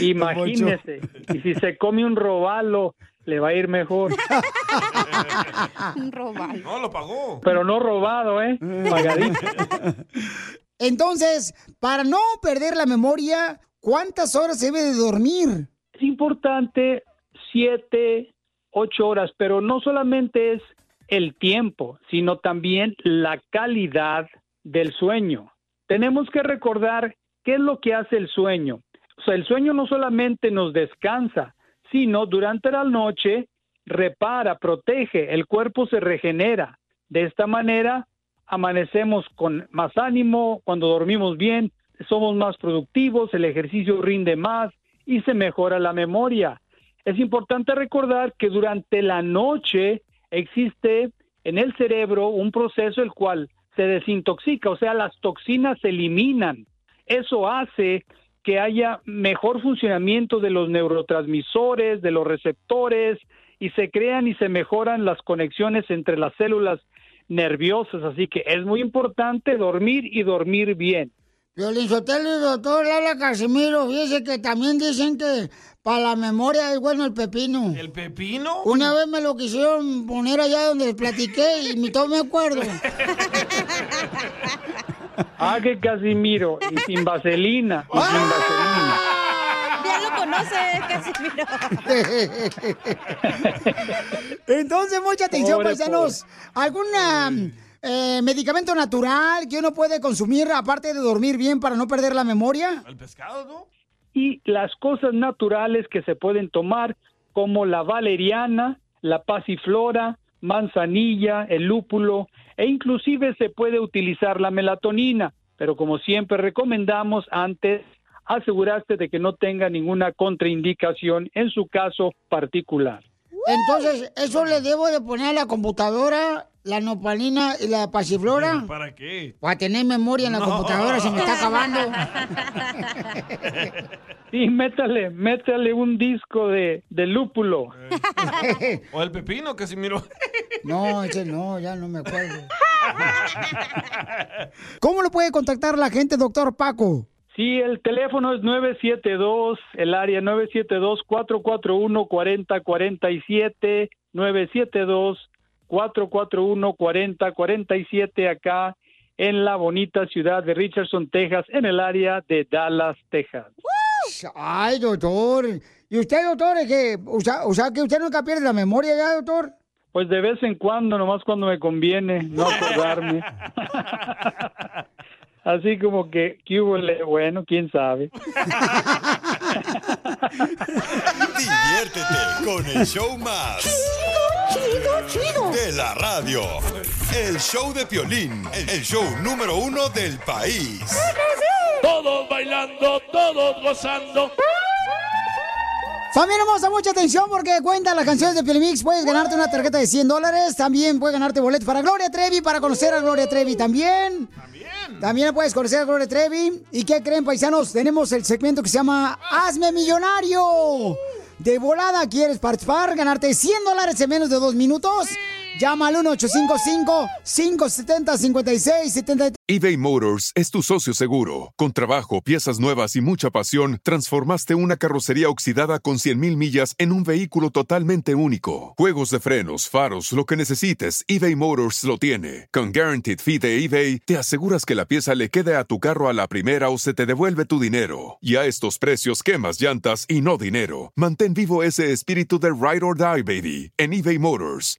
Imagínese, y si se come un robalo, le va a ir mejor. [LAUGHS] Un robalo. No, lo pagó. Pero no robado, ¿eh? Pagadito. [LAUGHS] Entonces, para no perder la memoria, ¿cuántas horas se debe de dormir? Es importante siete, ocho horas, pero no solamente es el tiempo, sino también la calidad del sueño. Tenemos que recordar qué es lo que hace el sueño. O sea, el sueño no solamente nos descansa, sino durante la noche repara, protege, el cuerpo se regenera. De esta manera amanecemos con más ánimo, cuando dormimos bien, somos más productivos, el ejercicio rinde más y se mejora la memoria. Es importante recordar que durante la noche existe en el cerebro un proceso el cual se desintoxica, o sea, las toxinas se eliminan. Eso hace que haya mejor funcionamiento de los neurotransmisores, de los receptores, y se crean y se mejoran las conexiones entre las células nerviosas. Así que es muy importante dormir y dormir bien. Violín Sotelo y doctor Lala Casimiro, fíjese que también dicen que para la memoria es bueno el pepino. ¿El pepino? Una vez me lo quisieron poner allá donde platiqué y ni todo me acuerdo. [LAUGHS] Ah, que Casimiro, y sin vaselina, y sin vaselina. Ya lo conoce, Casimiro. [LAUGHS] Entonces, mucha atención, Pobre, paisanos. ¿Algún eh, medicamento natural que uno puede consumir aparte de dormir bien para no perder la memoria? El pescado, ¿no? y las cosas naturales que se pueden tomar como la valeriana, la pasiflora, manzanilla, el lúpulo e inclusive se puede utilizar la melatonina, pero como siempre recomendamos antes asegurarse de que no tenga ninguna contraindicación en su caso particular. Entonces, ¿eso le debo de poner a la computadora, la nopalina y la pasiflora? ¿Para qué? Para tener memoria en la No. computadora, se me está acabando. [LAUGHS] Sí, métale, métale un disco de, de lúpulo. [LAUGHS] O el pepino, Casimiro. No, ese no, ya no me acuerdo. ¿Cómo lo puede contactar la gente, doctor Paco? Sí, el teléfono es 972, el área 972-441-4047, 972-441-4047 acá en la bonita ciudad de Richardson, Texas, en el área de Dallas, Texas. Ay, doctor. ¿Y usted, doctor, es que, o sea, o sea, que usted nunca pierde la memoria ya, doctor? Pues de vez en cuando, nomás cuando me conviene, no acordarme. [LAUGHS] Así como que, ¿qué hubo? Bueno, quién sabe. Diviértete con el show más. Chido, chido. De la radio. El show de Piolín, el show número uno del país. Todos bailando, todos gozando. Familia hermosa, mucha atención porque cuentan las canciones de Piolín Puedes ganarte una tarjeta de 100 dólares. También puedes ganarte boletos para Gloria Trevi, para conocer a Gloria Trevi también. También. También puedes conocer a Gloria Trevi. ¿Y qué creen, paisanos? Tenemos el segmento que se llama Hazme Millonario. De volada, ¿quieres participar? Ganarte 100 dólares en menos de dos minutos. Llama al 1-855-570-5673. eBay Motors es tu socio seguro. Con trabajo, piezas nuevas y mucha pasión, transformaste una carrocería oxidada con 100.000 millas en un vehículo totalmente único. Juegos de frenos, faros, lo que necesites, eBay Motors lo tiene. Con Guaranteed Fee de eBay, te aseguras que la pieza le quede a tu carro a la primera o se te devuelve tu dinero. Y a estos precios, quemas llantas y no dinero. Mantén vivo ese espíritu de Ride or Die, baby, en eBay Motors.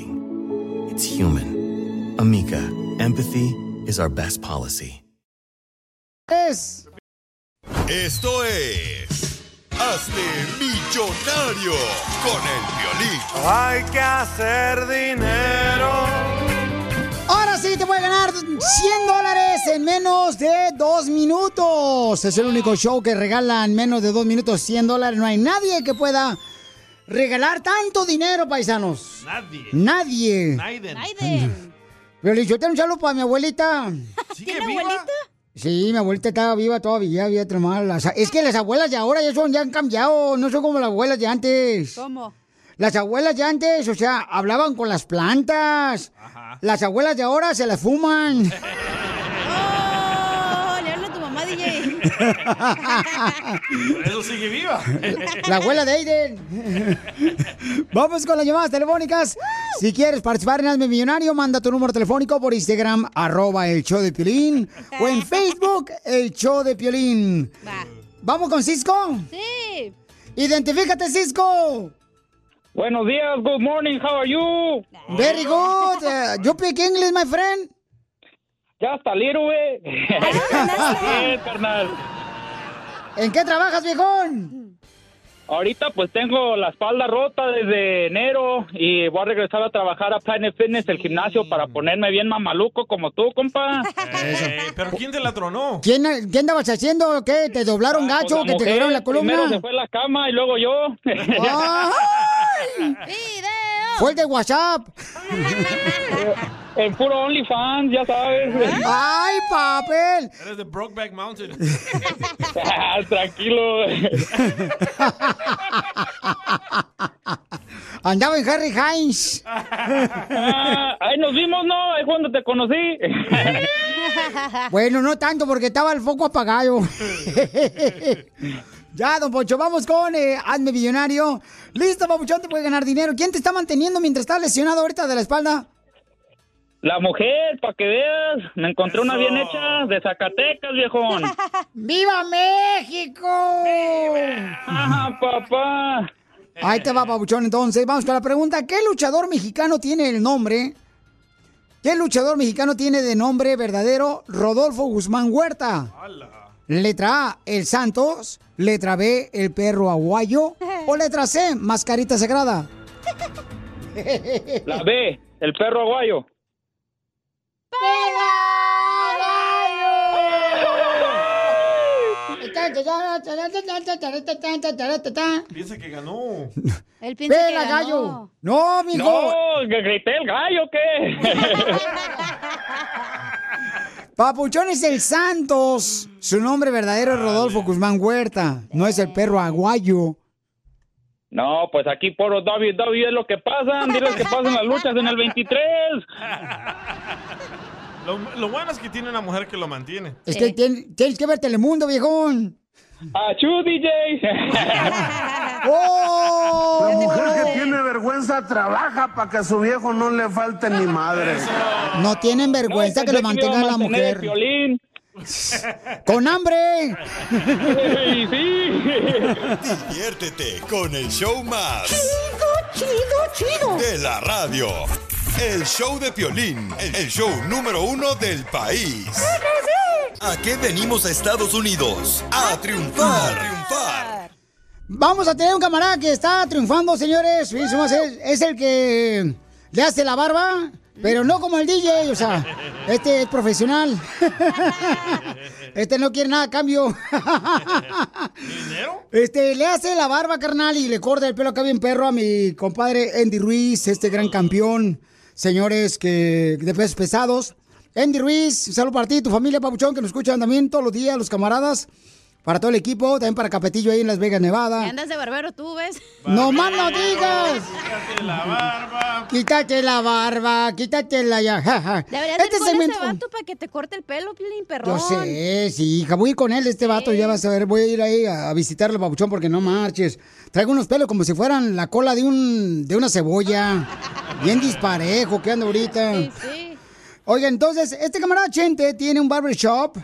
It's human. Amica, empathy is our best policy. Es. Esto es. Hazte millonario con el violín. Hay que hacer dinero. Ahora sí te puede ganar 100 dólares en menos de dos minutos. Es el único show que regala en menos de dos minutos 100 dólares. No hay nadie que pueda regalar tanto dinero, paisanos. Nadie. Nadie. Naiden. Pero yo tengo un saludo para mi abuelita. ¿Sigue viva? Sí, mi abuelita estaba viva todavía, había mal. Las- Es que las abuelas de ahora ya son, ya han cambiado, no son como las abuelas de antes. ¿Cómo? Las abuelas de antes, o sea, hablaban con las plantas. Las abuelas de ahora se las fuman. [LAUGHS] DJ. Por eso sigue viva. La abuela de Aiden. Vamos con las llamadas telefónicas. Si quieres participar en Hazme Millonario, manda tu número telefónico por Instagram, arroba el show de Piolín. O en Facebook, el show de Piolín. ¿Vamos con Cisco? Sí. Identifícate, Cisco. Buenos días, good morning, how are you? Very good. Uh, you speak English, my friend? Just a little bit. Bien, [LAUGHS] carnal. ¿En qué trabajas, viejón? Ahorita pues tengo la espalda rota desde enero y voy a regresar a trabajar a Planet Fitness, el gimnasio, para ponerme bien mamaluco como tú, compa. Eh, [LAUGHS] ¿Pero quién te la tronó? ¿Quién, ¿Qué andabas haciendo? ¿Qué? ¿Te doblaron gacho? Pues la ¿Que te quebraron la columna? Primero se fue a la cama y luego yo. [LAUGHS] ¡Ay! Fue el de WhatsApp. [LAUGHS] El puro OnlyFans, ya sabes. ¡Ay, papel! Eres de Brokeback Mountain. [LAUGHS] Ah, Tranquilo. [LAUGHS] Andaba en Harry Hines. Ah, ahí nos vimos, ¿no? Ahí cuando te conocí. Bueno, no tanto porque estaba el foco apagado. Ya, don Poncho, vamos con eh, Hazme Millonario. Listo, papuchón, te puede ganar dinero. ¿Quién te está manteniendo mientras estás lesionado ahorita de la espalda? La mujer, para que veas, me encontré una bien hecha de Zacatecas, viejón. [LAUGHS] ¡Viva México! Ajá, papá. Ahí te va, papuchón. Entonces, vamos con la pregunta. ¿Qué luchador mexicano tiene el nombre? ¿Qué luchador mexicano tiene de nombre verdadero Rodolfo Guzmán Huerta? Letra A, el Santos. Letra B, el perro aguayo. O letra C, mascarita sagrada. La B, el perro aguayo. Piensa que ganó. Él piensa que ¡Pela, ganó. gallo! ¡No, mijo! No, que grité el gallo, ¿qué? [LAUGHS] Papuchón es el Santos. Su nombre verdadero es Rodolfo Guzmán Huerta. No es el perro aguayo. No, pues aquí por WWE es lo que pasa. Diles que pasan las luchas en el 23. Lo, lo bueno es que tiene una mujer que lo mantiene. Es que tien- tienes que ver Telemundo, viejón. ¡Achú, DJ! [LAUGHS] ¡Oh! La mujer que tiene vergüenza trabaja para que a su viejo no le falte ni madre. No tienen vergüenza que lo mantenga la mujer. ¡Con hambre! Diviértete con el show más. Chido, chido, chido. De la radio. El show de Piolín, el show número uno del país. ¿A qué venimos a Estados Unidos? A triunfar. triunfar. Vamos a tener un camarada que está triunfando, señores. Es el que le hace la barba, pero no como el DJ, o sea, este es profesional. [LAUGHS] Este no quiere nada a cambio. Este, le hace la barba, carnal, y le corta el pelo acá bien perro a mi compadre Andy Ruiz, este gran campeón, señores, que de pesos pesados. Andy Ruiz, saludo para ti, tu familia, Papuchón, que nos escuchan también todos los días, los camaradas. Para todo el equipo, también para Capetillo ahí en Las Vegas, Nevada. ¿Qué andas de barbero tú, ves? ¡No más no digas! Quítate la barba, quítate la ya. ja, ja. Deberías Este ir con ese vato para que te corte el pelo, Pilín, perrón. Yo sé, sí, hija, voy a ir con él, este vato, ya vas a ver, voy a ir ahí a, visitarlo, papuchón, porque no marches. Traigo unos pelos como si fueran la cola de un de una cebolla. Bien disparejo, que anda ahorita. Oiga, entonces, este camarada Chente tiene un barbershop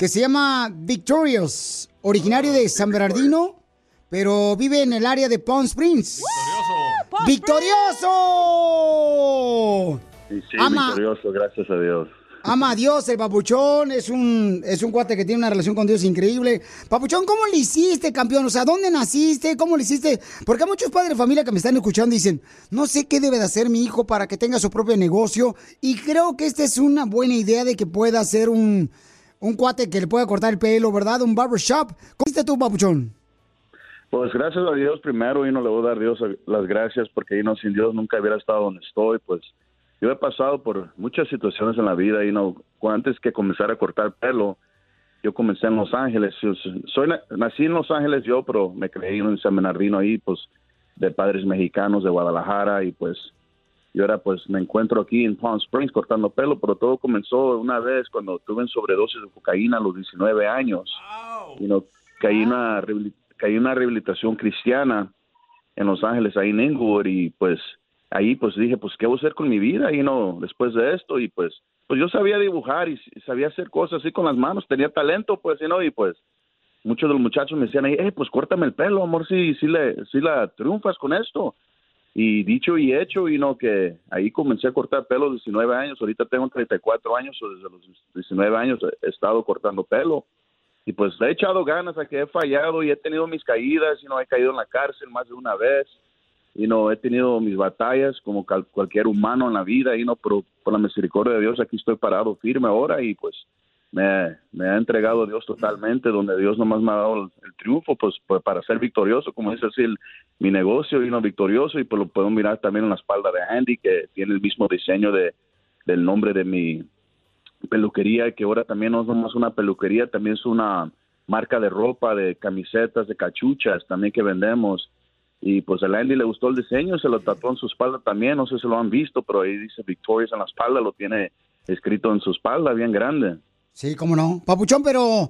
que se llama Victorious, originario de San Bernardino, pero vive en el área de Palm Springs. ¡Victorioso! Sí, sí, Ama. victorioso, gracias a Dios. Ama a Dios, el papuchón es un, es un cuate que tiene una relación con Dios increíble. Papuchón, ¿cómo le hiciste, campeón? O sea, ¿dónde naciste? ¿Cómo le hiciste? Porque hay muchos padres de familia que me están escuchando dicen, no sé qué debe de hacer mi hijo para que tenga su propio negocio. Y creo que esta es una buena idea de que pueda ser un, un cuate que le pueda cortar el pelo, ¿verdad? Un barbershop. ¿Cómo hiciste tú, papuchón? Pues gracias a Dios primero y no le voy a dar a Dios las gracias porque sin Dios nunca hubiera estado donde estoy. Pues yo he pasado por muchas situaciones en la vida y no antes que comenzar a cortar pelo, yo comencé en Los Ángeles. Yo soy na- nací en Los Ángeles yo, pero me creí en San Bernardino ahí, pues de padres mexicanos de Guadalajara y pues y ahora pues me encuentro aquí en Palm Springs cortando pelo, pero todo comenzó una vez cuando tuve en sobredosis de cocaína a los 19 años. Y no caí una caí una rehabilitación cristiana en Los Ángeles, ahí en Inglewood y pues ahí pues dije, pues qué voy a hacer con mi vida y no después de esto y pues pues yo sabía dibujar y sabía hacer cosas así con las manos, tenía talento pues, y no y pues muchos de los muchachos me decían ahí, eh, pues córtame el pelo, amor, si si le si la triunfas con esto. Y dicho y hecho, y no que ahí comencé a cortar pelo a los 19 años, ahorita tengo 34 años, o desde los 19 años he estado cortando pelo. Y pues he echado ganas a que he fallado y he tenido mis caídas, y no he caído en la cárcel más de una vez, y no he tenido mis batallas como cualquier humano en la vida, y no, pero por la misericordia de Dios aquí estoy parado firme ahora y pues me, me ha entregado Dios totalmente, donde Dios nomás me ha dado el, triunfo, pues, pues, para ser victorioso, como dice así, mi negocio vino victorioso y pues lo puedo mirar también en la espalda de Andy, que tiene el mismo diseño de, del nombre de mi peluquería, que ahora también no es nomás una peluquería, también es una marca de ropa, de camisetas, de cachuchas también que vendemos. Y pues a Andy le gustó el diseño, se lo tatuó en su espalda también, no sé si lo han visto, pero ahí dice Victorious en la espalda, lo tiene escrito en su espalda, bien grande. Sí, cómo no. Papuchón, pero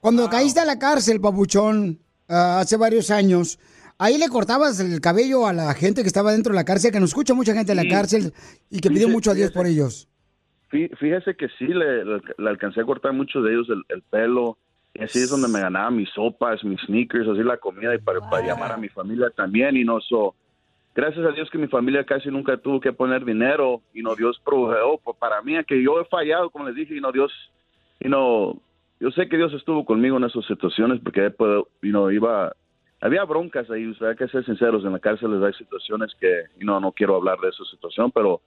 cuando caíste a la cárcel, Papuchón, ah, hace varios años, ahí le cortabas el cabello a la gente que estaba dentro de la cárcel, que nos escucha mucha gente en la cárcel y que pidió mucho a Dios fíjese. por ellos. Fí- Fíjese que sí, le, le- le alcancé a cortar muchos de ellos el, el pelo. Y así es donde me ganaba mis sopas, mis sneakers, así la comida y para, para llamar a mi familia también. Y no, so, gracias a Dios que mi familia casi nunca tuvo que poner dinero. Y no, Dios proveyó pues, para mí, que yo he fallado, como les dije, y no, Dios, y no, yo sé que Dios estuvo conmigo en esas situaciones porque he podido- y no, iba, había broncas ahí, o sea, hay que ser sinceros, en la cárcel hay situaciones que, y no, no quiero hablar de esa situación, pero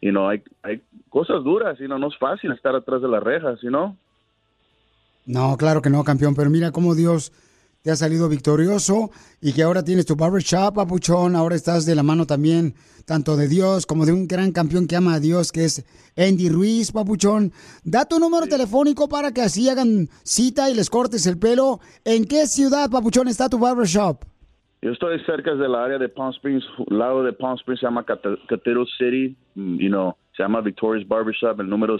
y no hay hay cosas duras y no no es fácil estar atrás de las rejas ¿sí no No, claro que no, campeón, pero mira cómo Dios te ha salido victorioso y que ahora tienes tu barbershop, papuchón, ahora estás de la mano también, tanto de Dios como de un gran campeón que ama a Dios, que es Andy Ruiz, papuchón. Da tu número telefónico para que así hagan cita y les cortes el pelo. ¿En qué ciudad, papuchón, está tu barbershop? yo estoy cerca del área de Palm Springs lado de Palm Springs se llama Cate- Cathedral City mm, you know se llama Victorious Barbershop el número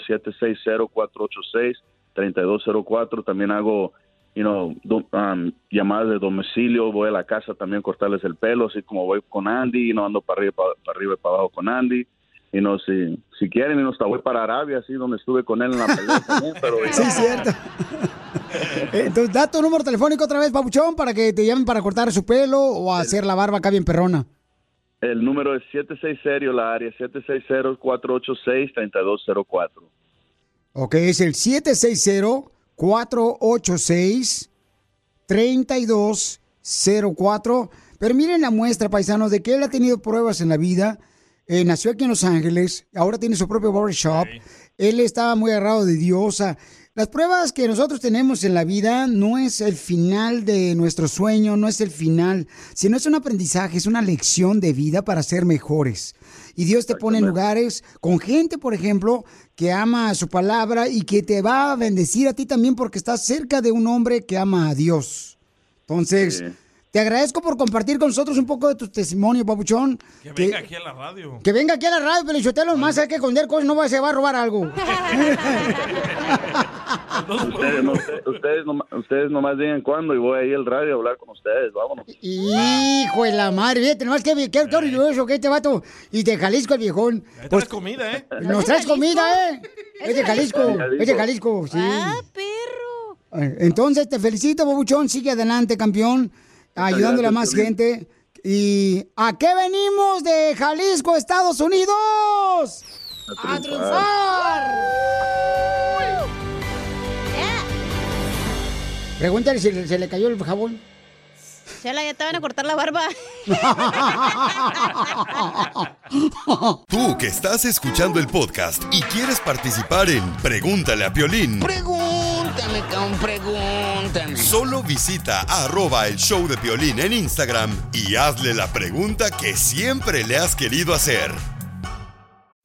760-486-3204 también hago you know, um, llamadas de domicilio, voy a la casa también a cortarles el pelo, así como voy con Andy, y no ando para arriba, para, para arriba y para abajo con Andy. Y no, si, si quieren, y no hasta voy para Arabia, así donde estuve con él en la pelea [LAUGHS] también, pero Sí, cierto. Eh, Entonces, da tu número telefónico otra vez, Papuchón, para que te llamen para cortar su pelo o hacer la barba acá bien perrona. el número es 760 la área, 760-486-3204. Ok, es el 760-486-3204. Pero miren la muestra, paisanos, de que él ha tenido pruebas en la vida. Eh, nació aquí en Los Ángeles, ahora tiene su propio barbershop. Él estaba muy agarrado de Dios. Las pruebas que nosotros tenemos en la vida no es el final de nuestro sueño, no es el final, sino es un aprendizaje, es una lección de vida para ser mejores. Y Dios te pone en lugares con gente, por ejemplo, que ama su palabra y que te va a bendecir a ti también porque estás cerca de un hombre que ama a Dios. Entonces, te agradezco por compartir con nosotros un poco de tu testimonio, papuchón. Que venga aquí a la radio. Que venga aquí a la radio, Pelichotelo, más hay que esconder cosas, no va- se va a robar algo. [LAUGHS] Ustedes, no, ustedes, ustedes, nomás, ustedes nomás digan cuándo y voy ahí al radio a hablar con ustedes, vámonos. Hijo de la madre, fíjate, nomás que qué, qué orgulloso que este vato. Y de Jalisco el viejón. Ahí Pues, traes comida, ¿eh? nos traes comida, ¿eh? Es de Jalisco, es de Jalisco, sí. Ah, perro. Eh, Entonces, te felicito, Bobuchón. Sigue adelante, campeón. Ayudándole a más gente. ¿Y a qué venimos de Jalisco, Estados Unidos? ¡A triunfar! Pregúntale si se le cayó el jabón. Chela, ya te van a cortar la barba. [LAUGHS] Tú que estás escuchando el podcast y quieres participar en Pregúntale a Piolín. Pregúntame, cabrón, pregúntame. Solo visita arroba el show de Piolín en Instagram y hazle la pregunta que siempre le has querido hacer.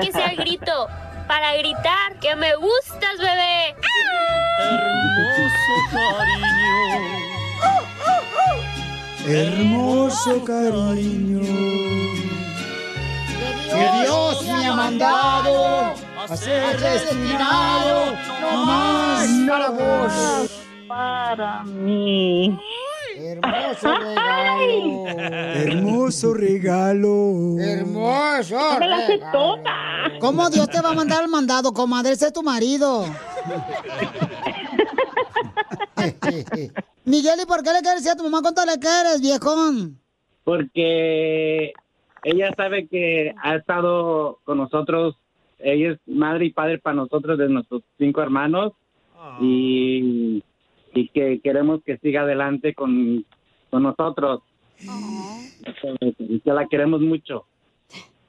Que sea el grito. Para gritar que me gustas, bebé. Hermoso cariño. Que Dios me ha mandado a ser destinado no más para vos. Para mí. Hermoso [LAUGHS] regalo. Hermoso regalo. Hermoso. No me la regalo. ¿Cómo Dios te va a mandar el mandado, comadre? Ese es tu marido. [LAUGHS] Miguel, ¿y por qué le quieres decir a tu mamá cuánto le quieres, viejón? porque ella sabe que ha estado con nosotros, ella es madre y padre para nosotros de nuestros cinco hermanos y, y que queremos que siga adelante con, con nosotros. Y que la queremos mucho.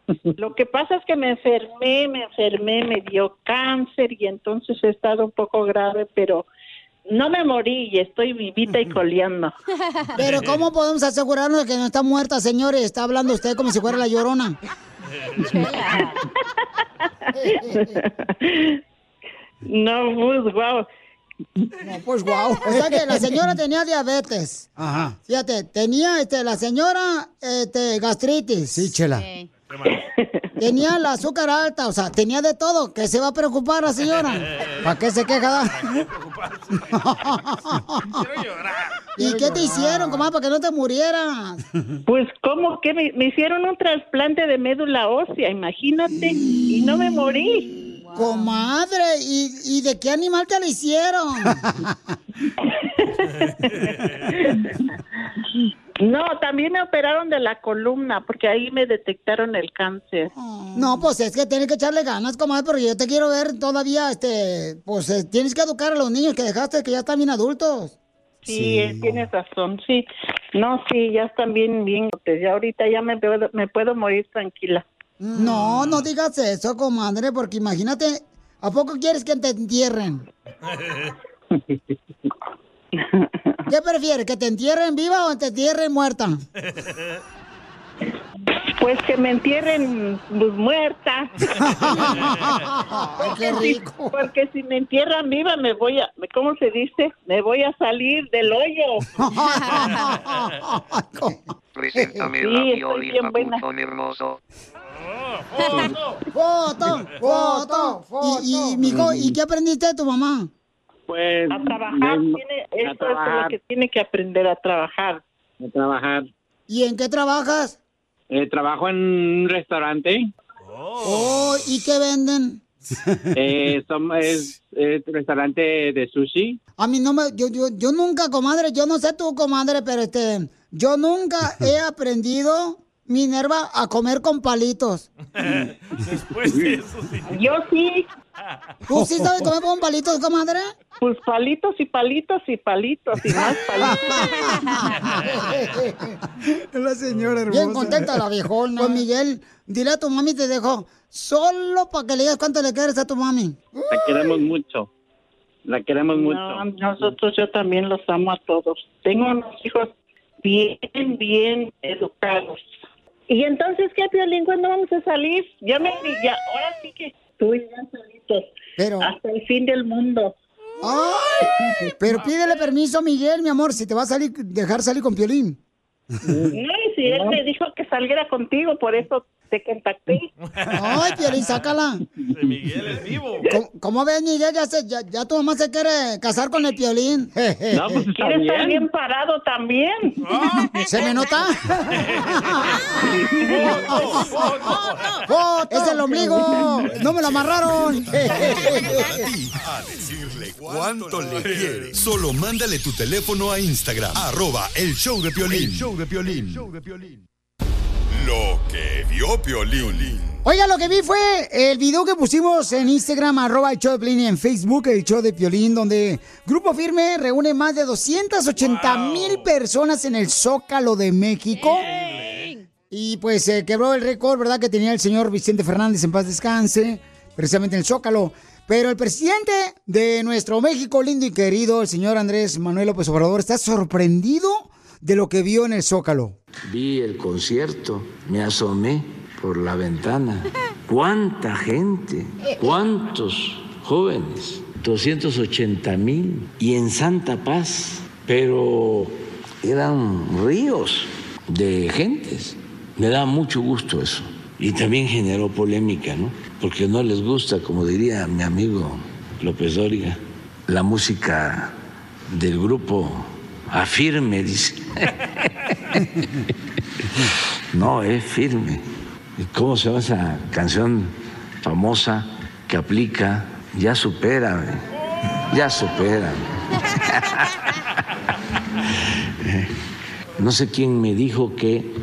[LAUGHS] Lo que pasa es que me enfermé, me enfermé, me dio cáncer y entonces he estado un poco grave, pero no me morí y estoy vivita y coleando. [LAUGHS] Pero ¿cómo podemos asegurarnos de que no está muerta, señores? Está hablando usted como si fuera la llorona. [LAUGHS] No, pues guau. No, pues guau. O sea que la [LAUGHS] señora tenía diabetes. Ajá. Fíjate, tenía este, la señora este, gastritis. Sí, chela. [LAUGHS] Tenía el azúcar alta, o sea, tenía de todo. ¿Qué se va a preocupar la señora? [LAUGHS] ¿Para qué se queja? ¿Y qué te hicieron, comadre, para que no te murieras? Pues como que me, me hicieron un trasplante de médula ósea, imagínate, y no me morí. Comadre, ¿y, y de qué animal te lo hicieron? [LAUGHS] No, también me operaron de la columna porque ahí me detectaron el cáncer. No, pues es que tienes que echarle ganas, comadre, porque yo te quiero ver todavía, este, pues eh, tienes que educar a los niños que dejaste que ya están bien adultos. Sí, eh, tienes razón, sí. No, sí, ya están bien, bien. Ya ahorita ya me puedo, me puedo morir tranquila. No, no digas eso, comadre, porque imagínate, ¿a poco quieres que te entierren? [LAUGHS] ¿Qué prefieres, que te entierren viva o te entierren muerta? Pues que me entierren pues, muerta. [LAUGHS] qué rico. Porque si me entierran viva me voy a, ¿cómo se dice? Me voy a salir del hoyo. [LAUGHS] Preséntame Sí, violín, bien buena. hermoso. ¡Foto! ¡Foto! Y, y, mijo, ¿y qué aprendiste de tu mamá? Pues. A trabajar, tiene, a esto es lo que tiene que aprender a trabajar. A trabajar. ¿Y en qué trabajas? Eh, trabajo en un restaurante. Oh, ¿y qué venden? [LAUGHS] Eh, som- es, es restaurante de sushi. A mí no me, yo, yo, yo nunca, comadre, yo no sé tú, comadre, pero este, yo nunca he [LAUGHS] aprendido, Minerva, a comer con palitos. [LAUGHS] Después de eso, sí. Yo sí. ¿Tú sí sabes comer con palitos, comadre? Pues palitos y palitos y palitos y más La señora hermosa. Bien contenta la viejona. Pues Miguel, dile a tu mami te dejo solo para que le digas cuánto le quieres a tu mami. La queremos mucho. La queremos mucho. No, nosotros yo también los amo a todos. Tengo unos hijos bien, bien educados. ¿Y entonces qué, Piolín? ¿Cuándo vamos a salir? Ya me ya, ahora sí que tú y solitos. Pero... Hasta el fin del mundo. Ay, pero pídele permiso, Miguel, mi amor, si te va a salir, dejar salir con Piolín. No, si él me dijo que saliera contigo, por eso te contacté. Ay, Piolín, sácala. Miguel es vivo. ¿Cómo, cómo ves, Miguel? Ya, se, ya, ya tu mamá se quiere casar con el Piolín. [LAUGHS] No, pues está ¿Quieres estar bien. bien parado también? ¿Se me nota? [LAUGHS] [LAUGHS] ¡Oh, es el ombligo! ¡No me lo amarraron! A decirle cuánto le quieres. Solo mándale tu teléfono a Instagram, arroba el show de Piolín. show de Piolín. Lo que vio Piolín. Oiga, lo que vi fue el video que pusimos en Instagram, arroba el show de Piolín, y en Facebook, el show de Piolín, donde Grupo Firme reúne más de 280 mil personas en el Zócalo de México. Y pues se quebró el récord, ¿verdad? Que tenía el señor Vicente Fernández en paz descanse, precisamente en el Zócalo. Pero el presidente de nuestro México lindo y querido, el señor Andrés Manuel López Obrador, está sorprendido de lo que vio en el Zócalo. Vi el concierto, me asomé por la ventana. [LAUGHS] ¿Cuánta gente? ¿Cuántos jóvenes? 280 mil. Y en Santa Paz, pero eran ríos de gentes. Me da mucho gusto eso. Y también generó polémica, ¿no? Porque no les gusta, como diría mi amigo López Dóriga, la música del grupo Afirme, dice. No, es firme. ¿Y ¿Cómo se llama esa canción famosa que aplica? Ya supera, ya supera. No sé quién me dijo que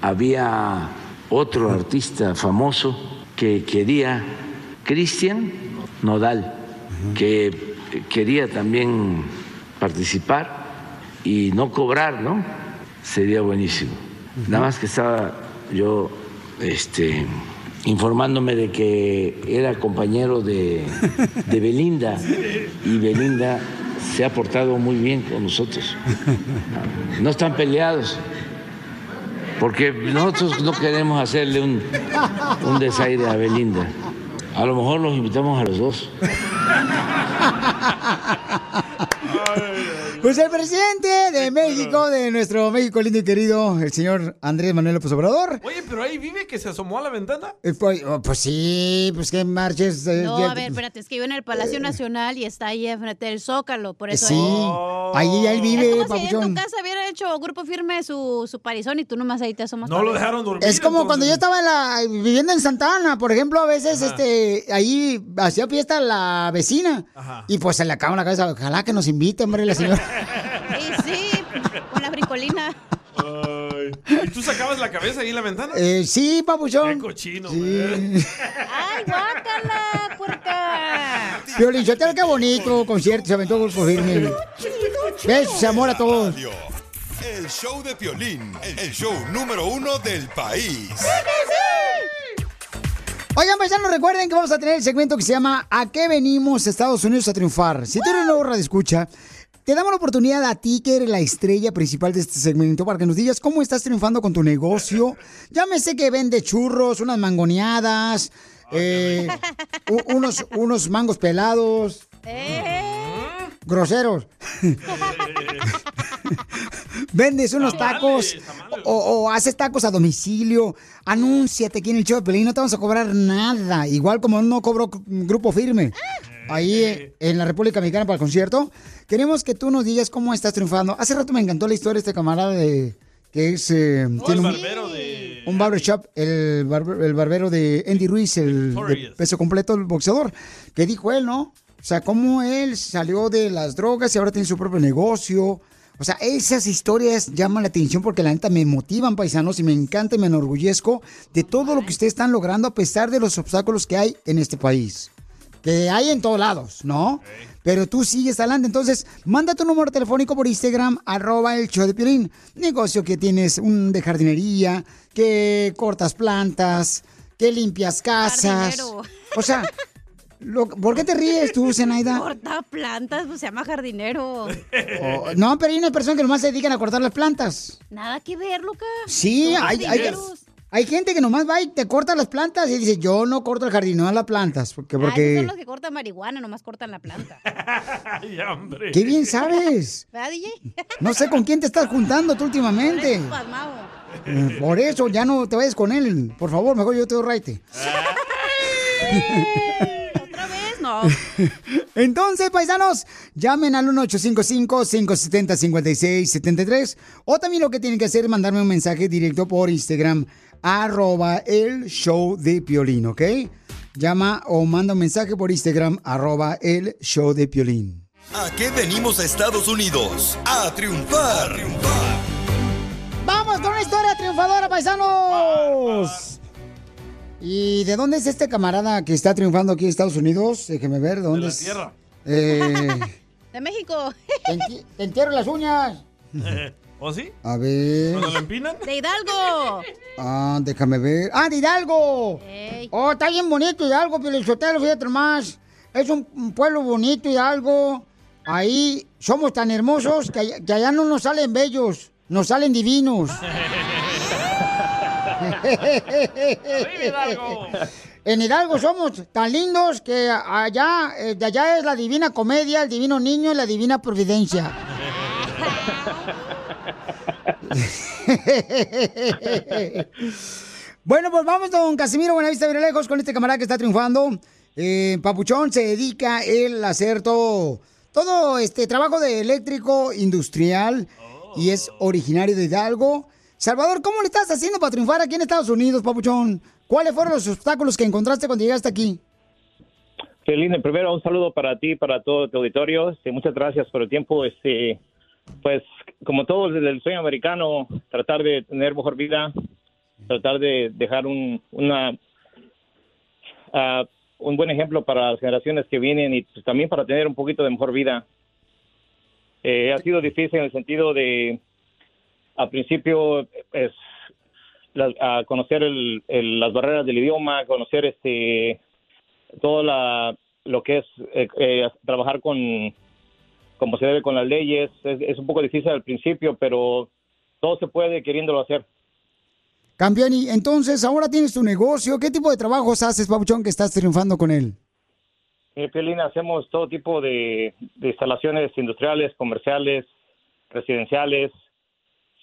había otro artista famoso que quería, Cristian Nodal, que quería también participar y no cobrar, ¿no? Sería buenísimo. Nada más que estaba yo este, informándome de que era compañero de, [LAUGHS] de Belinda y Belinda se ha portado muy bien con nosotros. No están peleados, porque nosotros no queremos hacerle un, un desaire a Belinda. A lo mejor los invitamos a los dos. [LAUGHS] Pues el presidente de México, de nuestro México lindo y querido, el señor Andrés Manuel López Obrador. Oye, pero ahí vive que se asomó a la ventana. eh, Pues, oh, pues sí, pues que marches. eh, No, ya- a ver, espérate, es que vive en el Palacio Nacional y está ahí enfrente del Zócalo, por eso. Sí, ahí él vive, Es como si en tu casa hubiera hecho grupo firme su, su parizón y tú nomás ahí te asomas. No lo dejaron dormir. Es como cuando yo estaba en la, viviendo en Santa Ana, por ejemplo, a veces este ahí hacía fiesta la vecina y pues se le acaba la cabeza, ojalá que nos invite, hombre, la [LAUGHS] señora. Sí, sí, con la bricolina. Ay. ¿Y tú sacabas la cabeza ahí en la ventana? Eh, sí, papuchón. Qué cochino, güey. ¡Ay, guácala, puerca! Violín, Sotelo, qué bonito concierto, se aventó grupo firme. Besos, amor a todos. El show de Piolín, el show número uno del país. Oigan, paisanos, recuerden que vamos a tener el segmento que se llama ¿A qué venimos Estados Unidos a triunfar? Si tú eres nuevo radio escucha, te damos la oportunidad a ti que eres la estrella principal de este segmento para que nos digas cómo estás triunfando con tu negocio. Llámese que vende churros, unas mangoneadas, eh, unos, unos mangos pelados, groseros. Vendes unos tacos o, o haces tacos a domicilio. Anúnciate aquí en el show de Pelín, no te vamos a cobrar nada. Igual como no cobro grupo firme. Ahí en la República Mexicana para el concierto. Queremos que tú nos digas cómo estás triunfando. Hace rato me encantó la historia de este camarada de que es eh, Oh, tiene el un, barbero de... un barbershop, el, barber- el barbero de Andy Ruiz, el de peso completo, el boxeador. Que dijo él, ¿no? O sea, cómo él salió de las drogas y ahora tiene su propio negocio. O sea, esas historias llaman la atención porque la neta me motivan, paisanos, y me encanta y me enorgullezco de todo lo que ustedes están logrando a pesar de los obstáculos que hay en este país. Que hay en todos lados, ¿no? Pero tú sigues adelante. Entonces, manda tu número telefónico por Instagram, arroba el show de Piolín. Negocio que tienes un de jardinería, que cortas plantas, que limpias casas. Jardinero. O sea, lo- ¿por qué te ríes tú, Zenaida? Corta plantas, pues se llama jardinero. Oh, no, pero hay una persona que nomás se dedican a cortar las plantas. Nada que ver, Luca. Sí, hay, hay. Hay gente que nomás va y te corta las plantas y dice, yo no corto el jardín, no las plantas. Porque, Ah, esos porque... son los que cortan marihuana, nomás cortan la planta. [LAUGHS] Ay, hombre. Qué bien sabes. [LAUGHS] ¿Verdad, DJ? [LAUGHS] No sé con quién te estás juntando tú últimamente. Eh, Por eso, ya no te vayas con él. Por favor, mejor yo te doy raite. ¿Otra vez? No. Entonces, paisanos, llamen al 1855-570-5673. O también lo que tienen que hacer es mandarme un mensaje directo por Instagram, arroba el show de Piolín, ¿ok? Llama o manda un mensaje por Instagram, arroba el show de Piolín. ¿A qué venimos a Estados Unidos? A triunfar. ¡Vamos con una historia triunfadora, paisanos! ¿Y de dónde es este camarada que está triunfando aquí en Estados Unidos? Déjeme ver, ¿de dónde la es? tierra. Eh, [LAUGHS] De México. te, enti- te entierro las uñas. [LAUGHS] ¿O sí? A ver. ¿Cuando lo empinan? De Hidalgo. Ah, déjame ver. ¡Ah, de Hidalgo! Ey. Oh, está bien bonito Hidalgo, Pelizotelo, fíjate más. Es un, un pueblo bonito Hidalgo. Ahí somos tan hermosos que, allá- que allá no nos salen bellos, nos salen divinos. [LAUGHS] [LAUGHS] En Hidalgo somos tan lindos que allá, eh, de allá es la divina comedia, el divino niño y la divina providencia. [LAUGHS] [LAUGHS] bueno, pues vamos con Casimiro Buenavista lejos con este camarada que está triunfando. Eh, Papuchón se dedica él a hacer todo, todo este trabajo de eléctrico industrial y es originario de Hidalgo. Salvador, ¿cómo le estás haciendo para triunfar aquí en Estados Unidos, Papuchón? ¿Cuáles fueron los obstáculos que encontraste cuando llegaste aquí? Celina, primero un saludo para ti, para todo tu auditorio. Este, muchas gracias por el tiempo. Este, pues, como todos desde el sueño americano, tratar de tener mejor vida, tratar de dejar un, una, ah, un buen ejemplo para las generaciones que vienen y pues, también para tener un poquito de mejor vida. Eh, ha sido difícil en el sentido de, al principio, pues, la- conocer el- el- las barreras del idioma, conocer este todo la, lo que es eh, eh, trabajar con como se debe con las leyes es, es un poco difícil al principio pero todo se puede queriéndolo hacer Campeón, y entonces ahora tienes tu negocio. ¿Qué tipo de trabajos haces, Papuchón, que estás triunfando con él? en Piolín hacemos todo tipo de, de instalaciones industriales comerciales residenciales.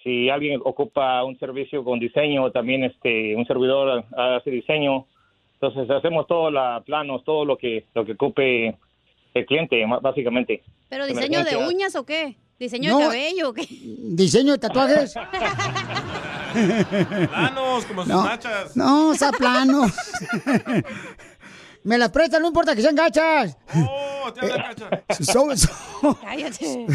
Si alguien ocupa un servicio con diseño, también este un servidor hace diseño. Entonces hacemos todo la planos, todo lo que lo que ocupe el cliente, básicamente. ¿Pero diseño de uñas o qué? ¿Diseño No. de cabello o qué? [LAUGHS] ¿Diseño de tatuajes? [LAUGHS] Planos, como sus No, nachas. no, sea plano. [LAUGHS] Me las prestan, no importa que sean gachas. Oh, te cacha. Son, son- Cállate.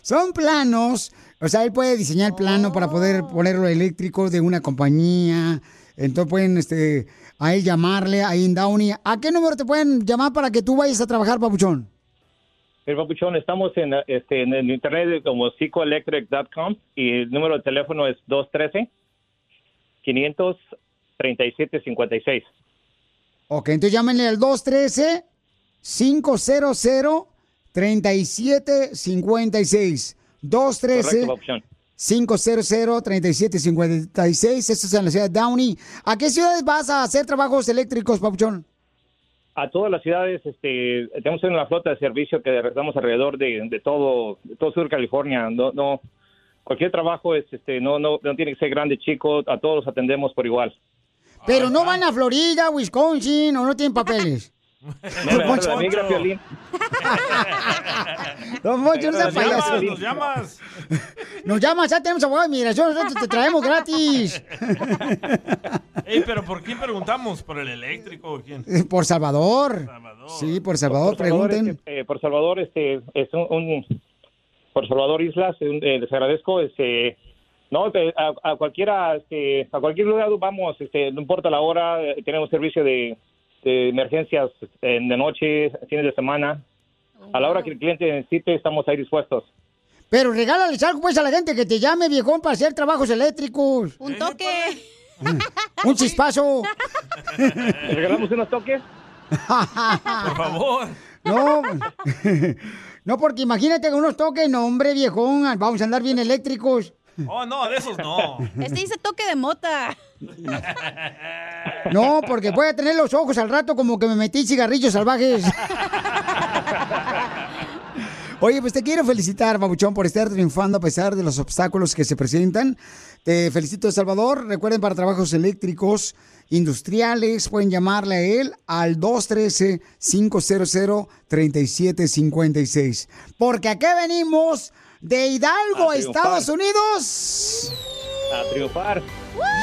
son planos. O sea, él puede diseñar plano para poder ponerlo eléctrico de una compañía. Entonces pueden este, a él llamarle ahí en Downey. ¿A qué número te pueden llamar para que tú vayas a trabajar, papuchón? El papuchón, estamos en, este, en el internet como psicoelectric.com y el número de teléfono es 213-537-56. Ok, entonces llámenle al 213-500-3756. 213 Correcto, papuchón. 500-3756. Esto es en la ciudad de Downey. ¿A qué ciudades vas a hacer trabajos eléctricos, Papuchón? A todas las ciudades, este, tenemos una flota de servicio que estamos alrededor de, de todo, de todo sur California. No, no, cualquier trabajo es, este, no, no, no tiene que ser grande, chico. A todos los atendemos por igual. Pero no van a Florida, Wisconsin, o no tienen [LAUGHS] papeles. [LAUGHS] La migra, Piolín. [LAUGHS] Don no sea Nos llamas, payaso. nos llamas. [LAUGHS] Nos llamas, ya tenemos abogado de migración, nosotros te traemos gratis. Ey, pero ¿por quién preguntamos? ¿Por el eléctrico o quién? Por Salvador. Sí, por Salvador, Por Salvador, pregunten. este, eh, por Salvador, este, es un, un- por Salvador Islas, un- eh, les agradezco, este, no, te- a, a cualquiera, este, a cualquier lugar vamos, este, no importa la hora, eh, tenemos servicio de, de emergencias eh, de noche, fines de semana, a la hora que el cliente necesite, estamos ahí dispuestos. Pero regálales algo pues a la gente que te llame, viejón, para hacer trabajos eléctricos. Un toque. Un chispazo. ¿Le regalamos unos toques? [LAUGHS] Por favor. No, [LAUGHS] no, porque imagínate con unos toques, no, hombre, viejón, vamos a andar bien eléctricos. [LAUGHS] Oh, no, de esos no. Este dice toque de mota. [LAUGHS] No, porque voy a tener los ojos al rato como que me metí cigarrillos salvajes. [LAUGHS] Oye, pues te quiero felicitar, Babuchón, por estar triunfando a pesar de los obstáculos que se presentan. Te felicito, Salvador. Recuerden, para trabajos eléctricos, industriales, pueden llamarle a él al 213-500-3756. Porque aquí venimos de Hidalgo, A. Estados Unidos. A triunfar.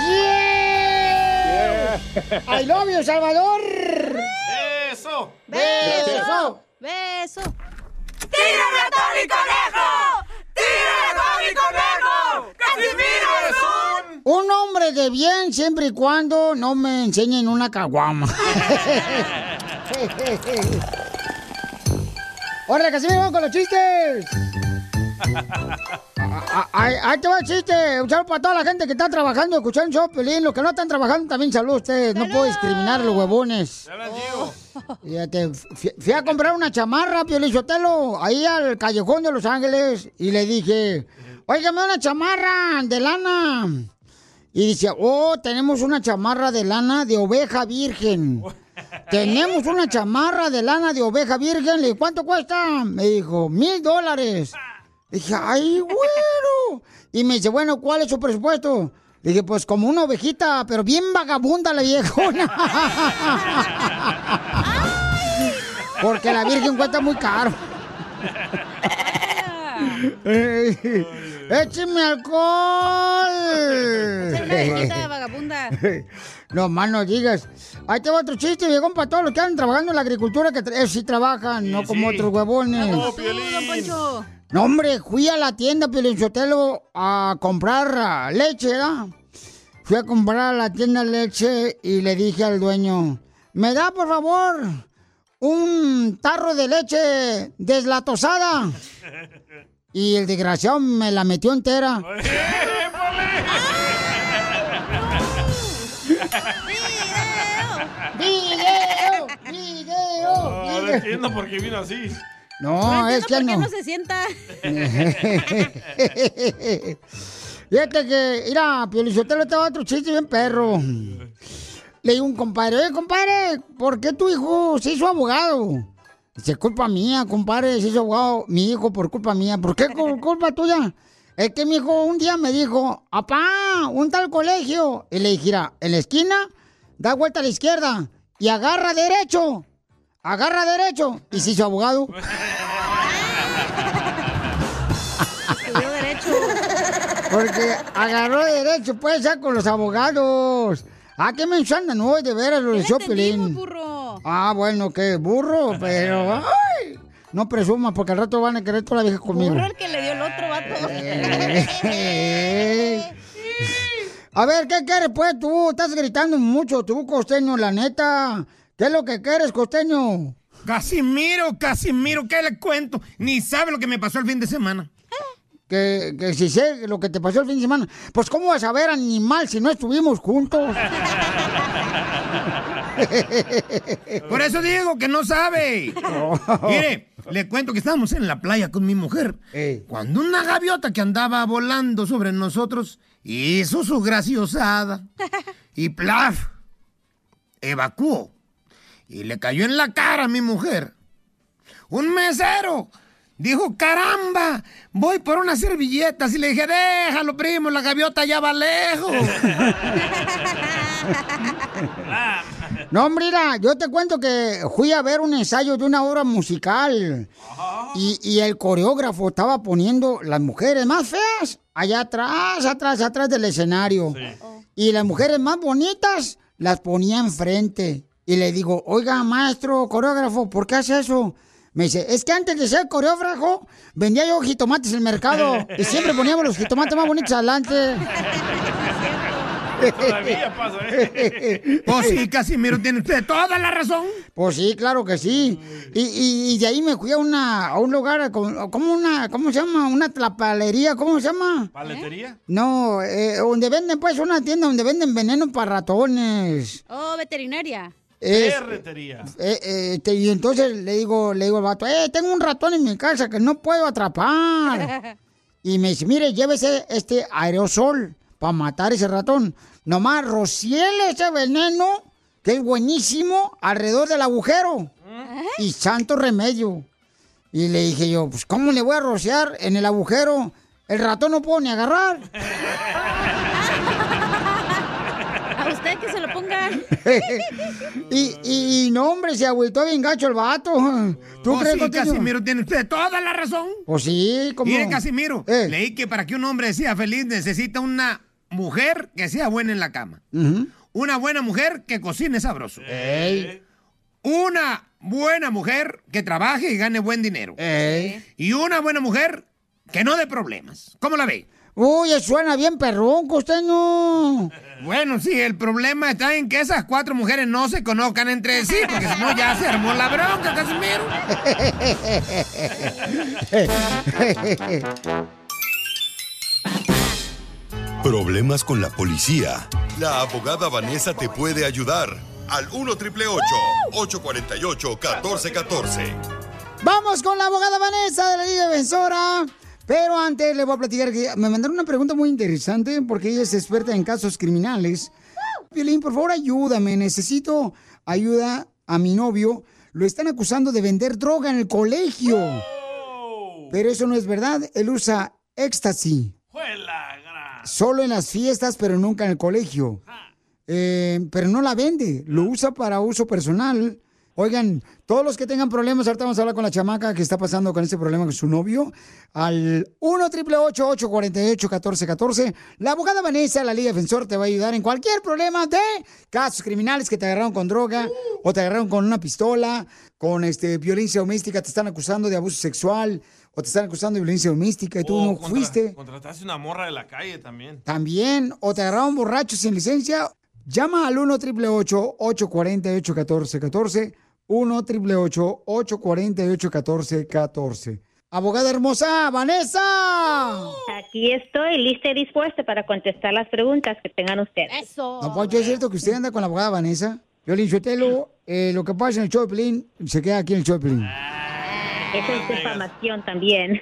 ¡Yeah! I love you, Salvador. ¡Eso! ¡Beso! ¡Beso! ¡Tírame a Tony Conejo! ¡Tírame a Tony Conejo! ¡Casimiro es un... Un hombre de bien siempre y cuando no me enseñen una caguama. [LAUGHS] [LAUGHS] ¡Órale, Casimiro, vamos con los chistes! Ah, Ahí ahí te va el chiste. Un saludo para toda la gente que está trabajando, escuchando el show, Pelín. Los que no están trabajando, también saludos a ustedes. No puedo discriminar a los huevones. Fíjate, fui, fui a comprar una chamarra, Piolín Sotelo, ahí al callejón de Los Ángeles, y le dije, óigame una chamarra de lana. Y dice, oh, tenemos una chamarra de lana de oveja virgen. [LAUGHS] Tenemos una chamarra de lana de oveja virgen. Le dije, ¿cuánto cuesta? Me dijo, mil dólares. Dije, ay, bueno. Y me dice, bueno, ¿cuál es su presupuesto? Le dije, pues como una ovejita, pero bien vagabunda la viejona. [LAUGHS] Porque la virgen cuesta muy caro. [LAUGHS] ¡Écheme alcohol! Ser una viejita vagabunda. [LAUGHS] No más no digas. Ahí te va otro chiste, viejón, para todos los que andan trabajando en la agricultura, que eh, sí trabajan, no como otros huevones. Poncho. No, hombre, fui a la tienda Pielinchotelo a comprar ah, leche, ¿verdad? Fui a comprar a la tienda leche y le dije al dueño, ¿me da por favor un tarro de leche deslatosada? Y el desgraciado me la metió entera. [LAUGHS] [LAUGHS] ¡Video! ¡Video! Ahora entiendo por qué vino así. No, es que ¿Por qué no. no se sienta? [LAUGHS] Fíjate que, mira, Piolichotelo estaba otro chiste bien perro. Le digo a un compadre, oye, compadre, ¿por qué tu hijo se hizo abogado? Dice, culpa mía, compadre, se hizo abogado mi hijo por culpa mía. ¿Por qué culpa tuya? Es que mi hijo un día me dijo, apá, un tal colegio. Y le dije, mira, en la esquina, da vuelta a la izquierda y agarra derecho. Agarra derecho. Y se hizo abogado. Estudió derecho. Porque agarró derecho, pues, ya con los abogados. Ah, qué mensaje, no, de veras, lo de Chopelín. burro. Ah, bueno, qué burro, [LAUGHS] pero... ¡Ay! No presumas, porque al rato van a querer toda la vieja conmigo. Burro el que le dio el otro vato. Eh. [LAUGHS] A ver, ¿qué quieres, pues, tú? Estás gritando mucho, tú, costeño, la neta. ¿Qué es lo que quieres, costeño? Casimiro, Casimiro, ¿qué le cuento? Ni sabe lo que me pasó el fin de semana. Que, que si sé lo que te pasó el fin de semana. Pues, ¿cómo vas a ver, animal, si no estuvimos juntos? [LAUGHS] Por eso digo que no sabe. [LAUGHS] Mire, le cuento que estábamos en la playa con mi mujer. Cuando una gaviota que andaba volando sobre nosotros hizo su graciosada. [LAUGHS] Y plaf, evacuó. Y le cayó en la cara a mi mujer. Un mesero dijo, caramba, voy por unas servilletas. Y le dije, déjalo, primo, la gaviota ya va lejos. [LAUGHS] No, mira, yo te cuento que fui a ver un ensayo de una obra musical. Y, y el coreógrafo estaba poniendo las mujeres más feas allá atrás, atrás, atrás del escenario. Y las mujeres más bonitas las ponía enfrente. Y le digo, oiga, maestro coreógrafo, ¿por qué hace eso? Me dice, es que antes de ser coreógrafo, vendía yo jitomates en el mercado. Y siempre poníamos los jitomates más bonitos adelante. [LAUGHS] Todavía pasa, ¿eh? Pues sí, Casimiro, tiene usted toda la razón. Pues sí, claro que sí. Y, y- y de ahí me fui a, una, a un lugar, como una, ¿cómo se llama? Una tlapalería, ¿cómo se llama? ¿Paletería? No, eh, donde venden, pues, una tienda donde venden veneno para ratones. Oh, veterinaria. Es- Ferretería. eh, eh, este, y entonces le digo, le digo al vato, eh, tengo un ratón en mi casa que no puedo atrapar. [LAUGHS] Y me dice, mire, llévese este aerosol para matar ese ratón. Nomás rociele ese veneno, que es buenísimo, alrededor del agujero. Y santo remedio. Y le dije yo, pues, ¿cómo le voy a rociar en el agujero? El ratón no puedo ni agarrar. [LAUGHS] A usted que se lo ponga. [LAUGHS] y, y, y no, hombre, se agüitó bien gacho el vato. ¿Tú Oh, crees sí? Casimiro, tiene usted toda la razón. Pues sí, como. Mire, Casimiro, leí que para que un hombre sea feliz necesita una mujer que sea buena en la cama. Una buena mujer que cocine sabroso. Una buena mujer que trabaje y gane buen dinero. Y una buena mujer que no dé problemas. ¿Cómo la ve? Uy, suena bien perrón, costeño. [LAUGHS] Bueno, sí, el problema está en que esas cuatro mujeres no se conozcan entre sí, porque si no ya se armó la bronca, Casimiro. [LAUGHS] Problemas con la policía. La abogada Vanessa te puede ayudar. Al 1 848 1414 Vamos con la abogada Vanessa de la Liga Defensora. Pero antes le voy a platicar que me mandaron una pregunta muy interesante porque ella es experta en casos criminales. Violín, por favor, ayúdame. Necesito ayuda a mi novio. Lo están acusando de vender droga en el colegio. Pero eso no es verdad. Él usa éxtasis. Solo en las fiestas, pero nunca en el colegio. Eh, pero no la vende, lo usa para uso personal. Oigan, todos los que tengan problemas, ahorita vamos a hablar con la chamaca que está pasando con este problema con su novio. Al 1 888 848 1414 La abogada Vanessa, la Liga Defensor, te va a ayudar en cualquier problema de casos criminales que te agarraron con droga o te agarraron con una pistola, con este violencia doméstica, te están acusando de abuso sexual o te están acusando de violencia doméstica y tú O no contra- fuiste. Contrataste una morra de la calle también. También, o te agarraron borracho sin licencia, llama al 1 888 848 1414 1 888 848 1414 Abogada hermosa, Vanessa. Aquí estoy lista y dispuesta para contestar las preguntas que tengan ustedes. Eso. No, Poncho, ¿es cierto que usted anda con la abogada Vanessa? Yo le eh, lo que pasa en el Pelín, se queda aquí en el show de Eso es defamación también. [LAUGHS]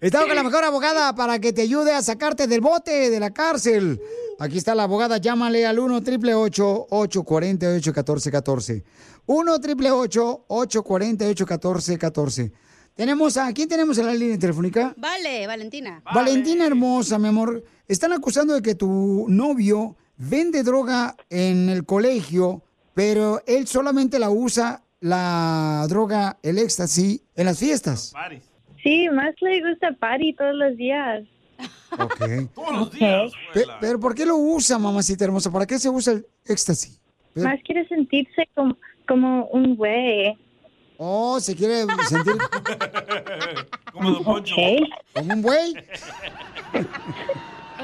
Estamos con la mejor abogada para que te ayude a sacarte del bote, de la cárcel. Aquí está la abogada, llámale al 1 888 848 1414 1 888 848 1414 Tenemos a, ¿quién tenemos en la línea telefónica? Vale, Valentina. Valentina hermosa, mi amor. Están acusando de que tu novio vende droga en el colegio, pero él solamente la usa la droga, el éxtasis, en las fiestas. Sí, más le gusta party todos los días. Ok. [LAUGHS] Todos los días. Pe- pero ¿por qué lo usa, mamacita hermosa? ¿Para qué se usa el éxtasis? Pero- Más quiere sentirse como, como un güey. Oh, se quiere sentir [LAUGHS] Como Don Poncho. como un güey.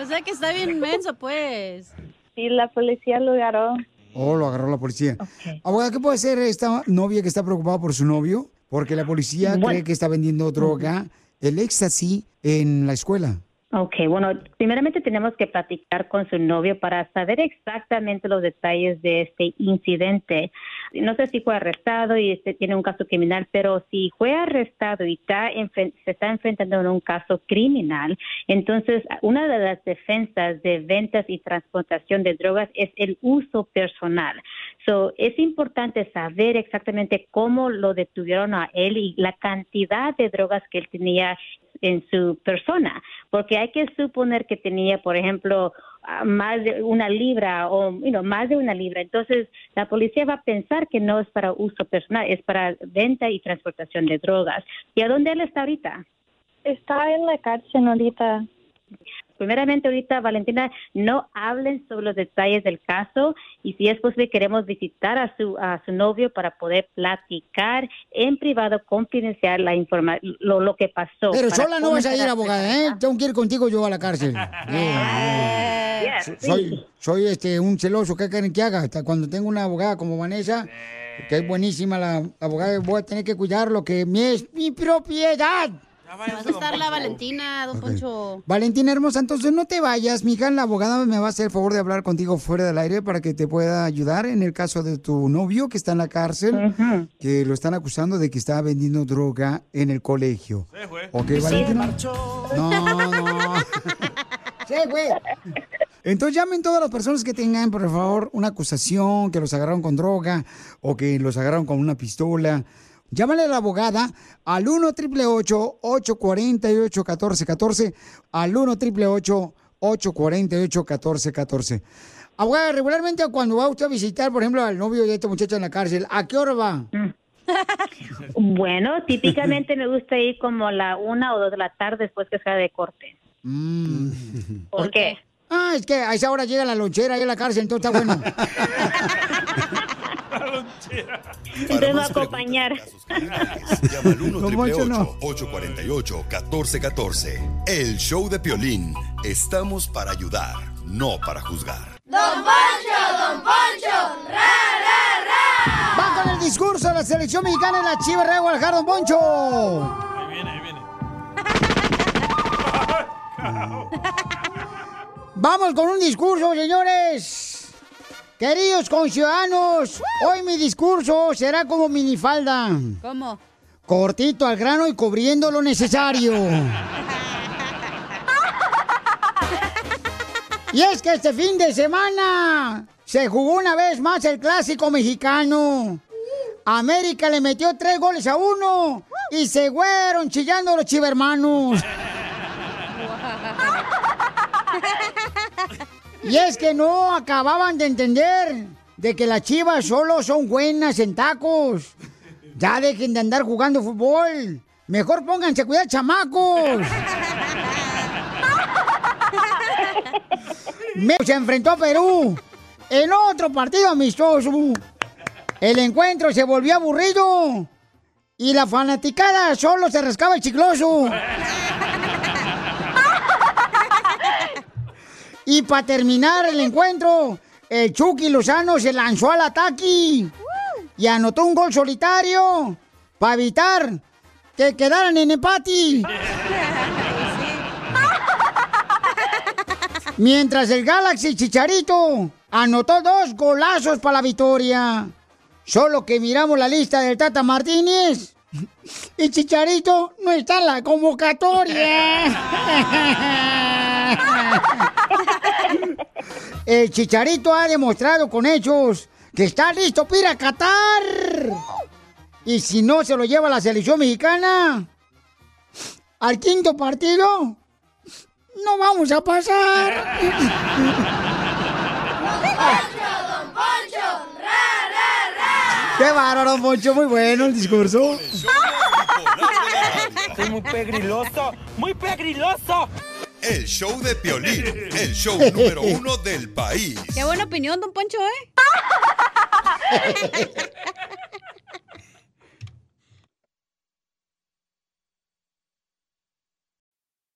O sea que está bien menso, pues. Sí, la policía lo agarró. Oh, lo agarró la policía. Abogada, ¿qué puede ser esta novia que está preocupada por su novio? Porque la policía Bueno. cree que está vendiendo droga, el éxtasis, en la escuela. Ok, bueno, primeramente tenemos que platicar con su novio para saber exactamente los detalles de este incidente. No sé si fue arrestado y este tiene un caso criminal, pero si fue arrestado y está se está enfrentando a un caso criminal, entonces una de las defensas de ventas y transportación de drogas es el uso personal. So, es importante saber exactamente cómo lo detuvieron a él y la cantidad de drogas que él tenía en su persona, porque hay que suponer que tenía, por ejemplo, ah, más de una libra o you más de una libra. Entonces, la policía va a pensar que no es para uso personal, es para venta y transportación de drogas. ¿Y a dónde él está ahorita? Está en la cárcel ahorita. Primeramente, ahorita, Valentina, no hablen sobre los detalles del caso y si es posible, queremos visitar a su, a su novio para poder platicar en privado, confidencial, la informa lo, lo que pasó. Pero sola no vas a ir, abogada, ¿eh? Tengo que ir contigo yo a la cárcel. Yeah. [LAUGHS] Yes, Soy, soy este, un celoso, ¿qué quieren que haga? Hasta cuando tengo una abogada como Vanessa, que es buenísima la, la abogada, voy a tener que cuidar lo que mi es mi propiedad. Vas a estar la Valentina, don Poncho. Valentina hermosa, entonces no te vayas, mija, la abogada me va a hacer el favor de hablar contigo fuera del aire para que te pueda ayudar en el caso de tu novio que está en la cárcel, que lo están acusando de que está vendiendo droga en el colegio. ¿Ok, Valentina? No, no. [LAUGHS] Sí, güey. Entonces llamen todas las personas que tengan, por favor, una acusación, que los agarraron con droga o que los agarraron con una pistola. Llámale a la abogada al 1 888 848 1414 al 1 888 848 1414 Abogada, regularmente cuando va usted a visitar, por ejemplo, al novio de este muchacho en la cárcel, ¿a qué hora va? [LAUGHS] Bueno, típicamente me gusta ir como a la una o dos de la tarde después que sea de corte. ¿Por qué? Ah, es que a esa hora llega la lonchera ahí a la cárcel, entonces está bueno. [LAUGHS] Te va a acompañar. Llama al 1 [LAUGHS] Don Poncho, no. 848 1414 El show de Piolín. Estamos para ayudar, no para juzgar. Don Poncho, Don Poncho, ra, ra, ra. Va con el discurso de la selección mexicana en la Chiva Real Guadalajara, Don Poncho. Ahí viene, ahí viene. Vamos con un discurso, señores. Queridos conciudadanos, hoy mi discurso será como minifalda. ¿Cómo? Cortito al grano y cubriendo lo necesario. Y es que este fin de semana se jugó una vez más el clásico mexicano. América le metió tres goles a uno y se fueron chillando los chivermanos. [LAUGHS] Y es que no acababan de entender de que las chivas solo son buenas en tacos. Ya dejen de andar jugando fútbol. Mejor pónganse a cuidar chamacos. Se enfrentó a Perú en otro partido amistoso. El encuentro se volvió aburrido y la fanaticada solo se rascaba el chicloso. Y para terminar el encuentro, el Chucky Lozano se lanzó al ataque y anotó un gol solitario para evitar que quedaran en empate. Mientras el Galaxy Chicharito anotó dos golazos para la victoria. Solo que miramos la lista del Tata Martínez y Chicharito no está en la convocatoria. [LAUGHS] El Chicharito ha demostrado con hechos que está listo para a Qatar. Y si no se lo lleva la selección mexicana al quinto partido, no vamos a pasar. ¡Qué bárbaro, don Poncho! Muy bueno el discurso. Es muy pegriloso, muy pegriloso. El show de Piolín, [LAUGHS] el show número uno del país. Qué buena opinión, don Poncho, ¿eh? [LAUGHS]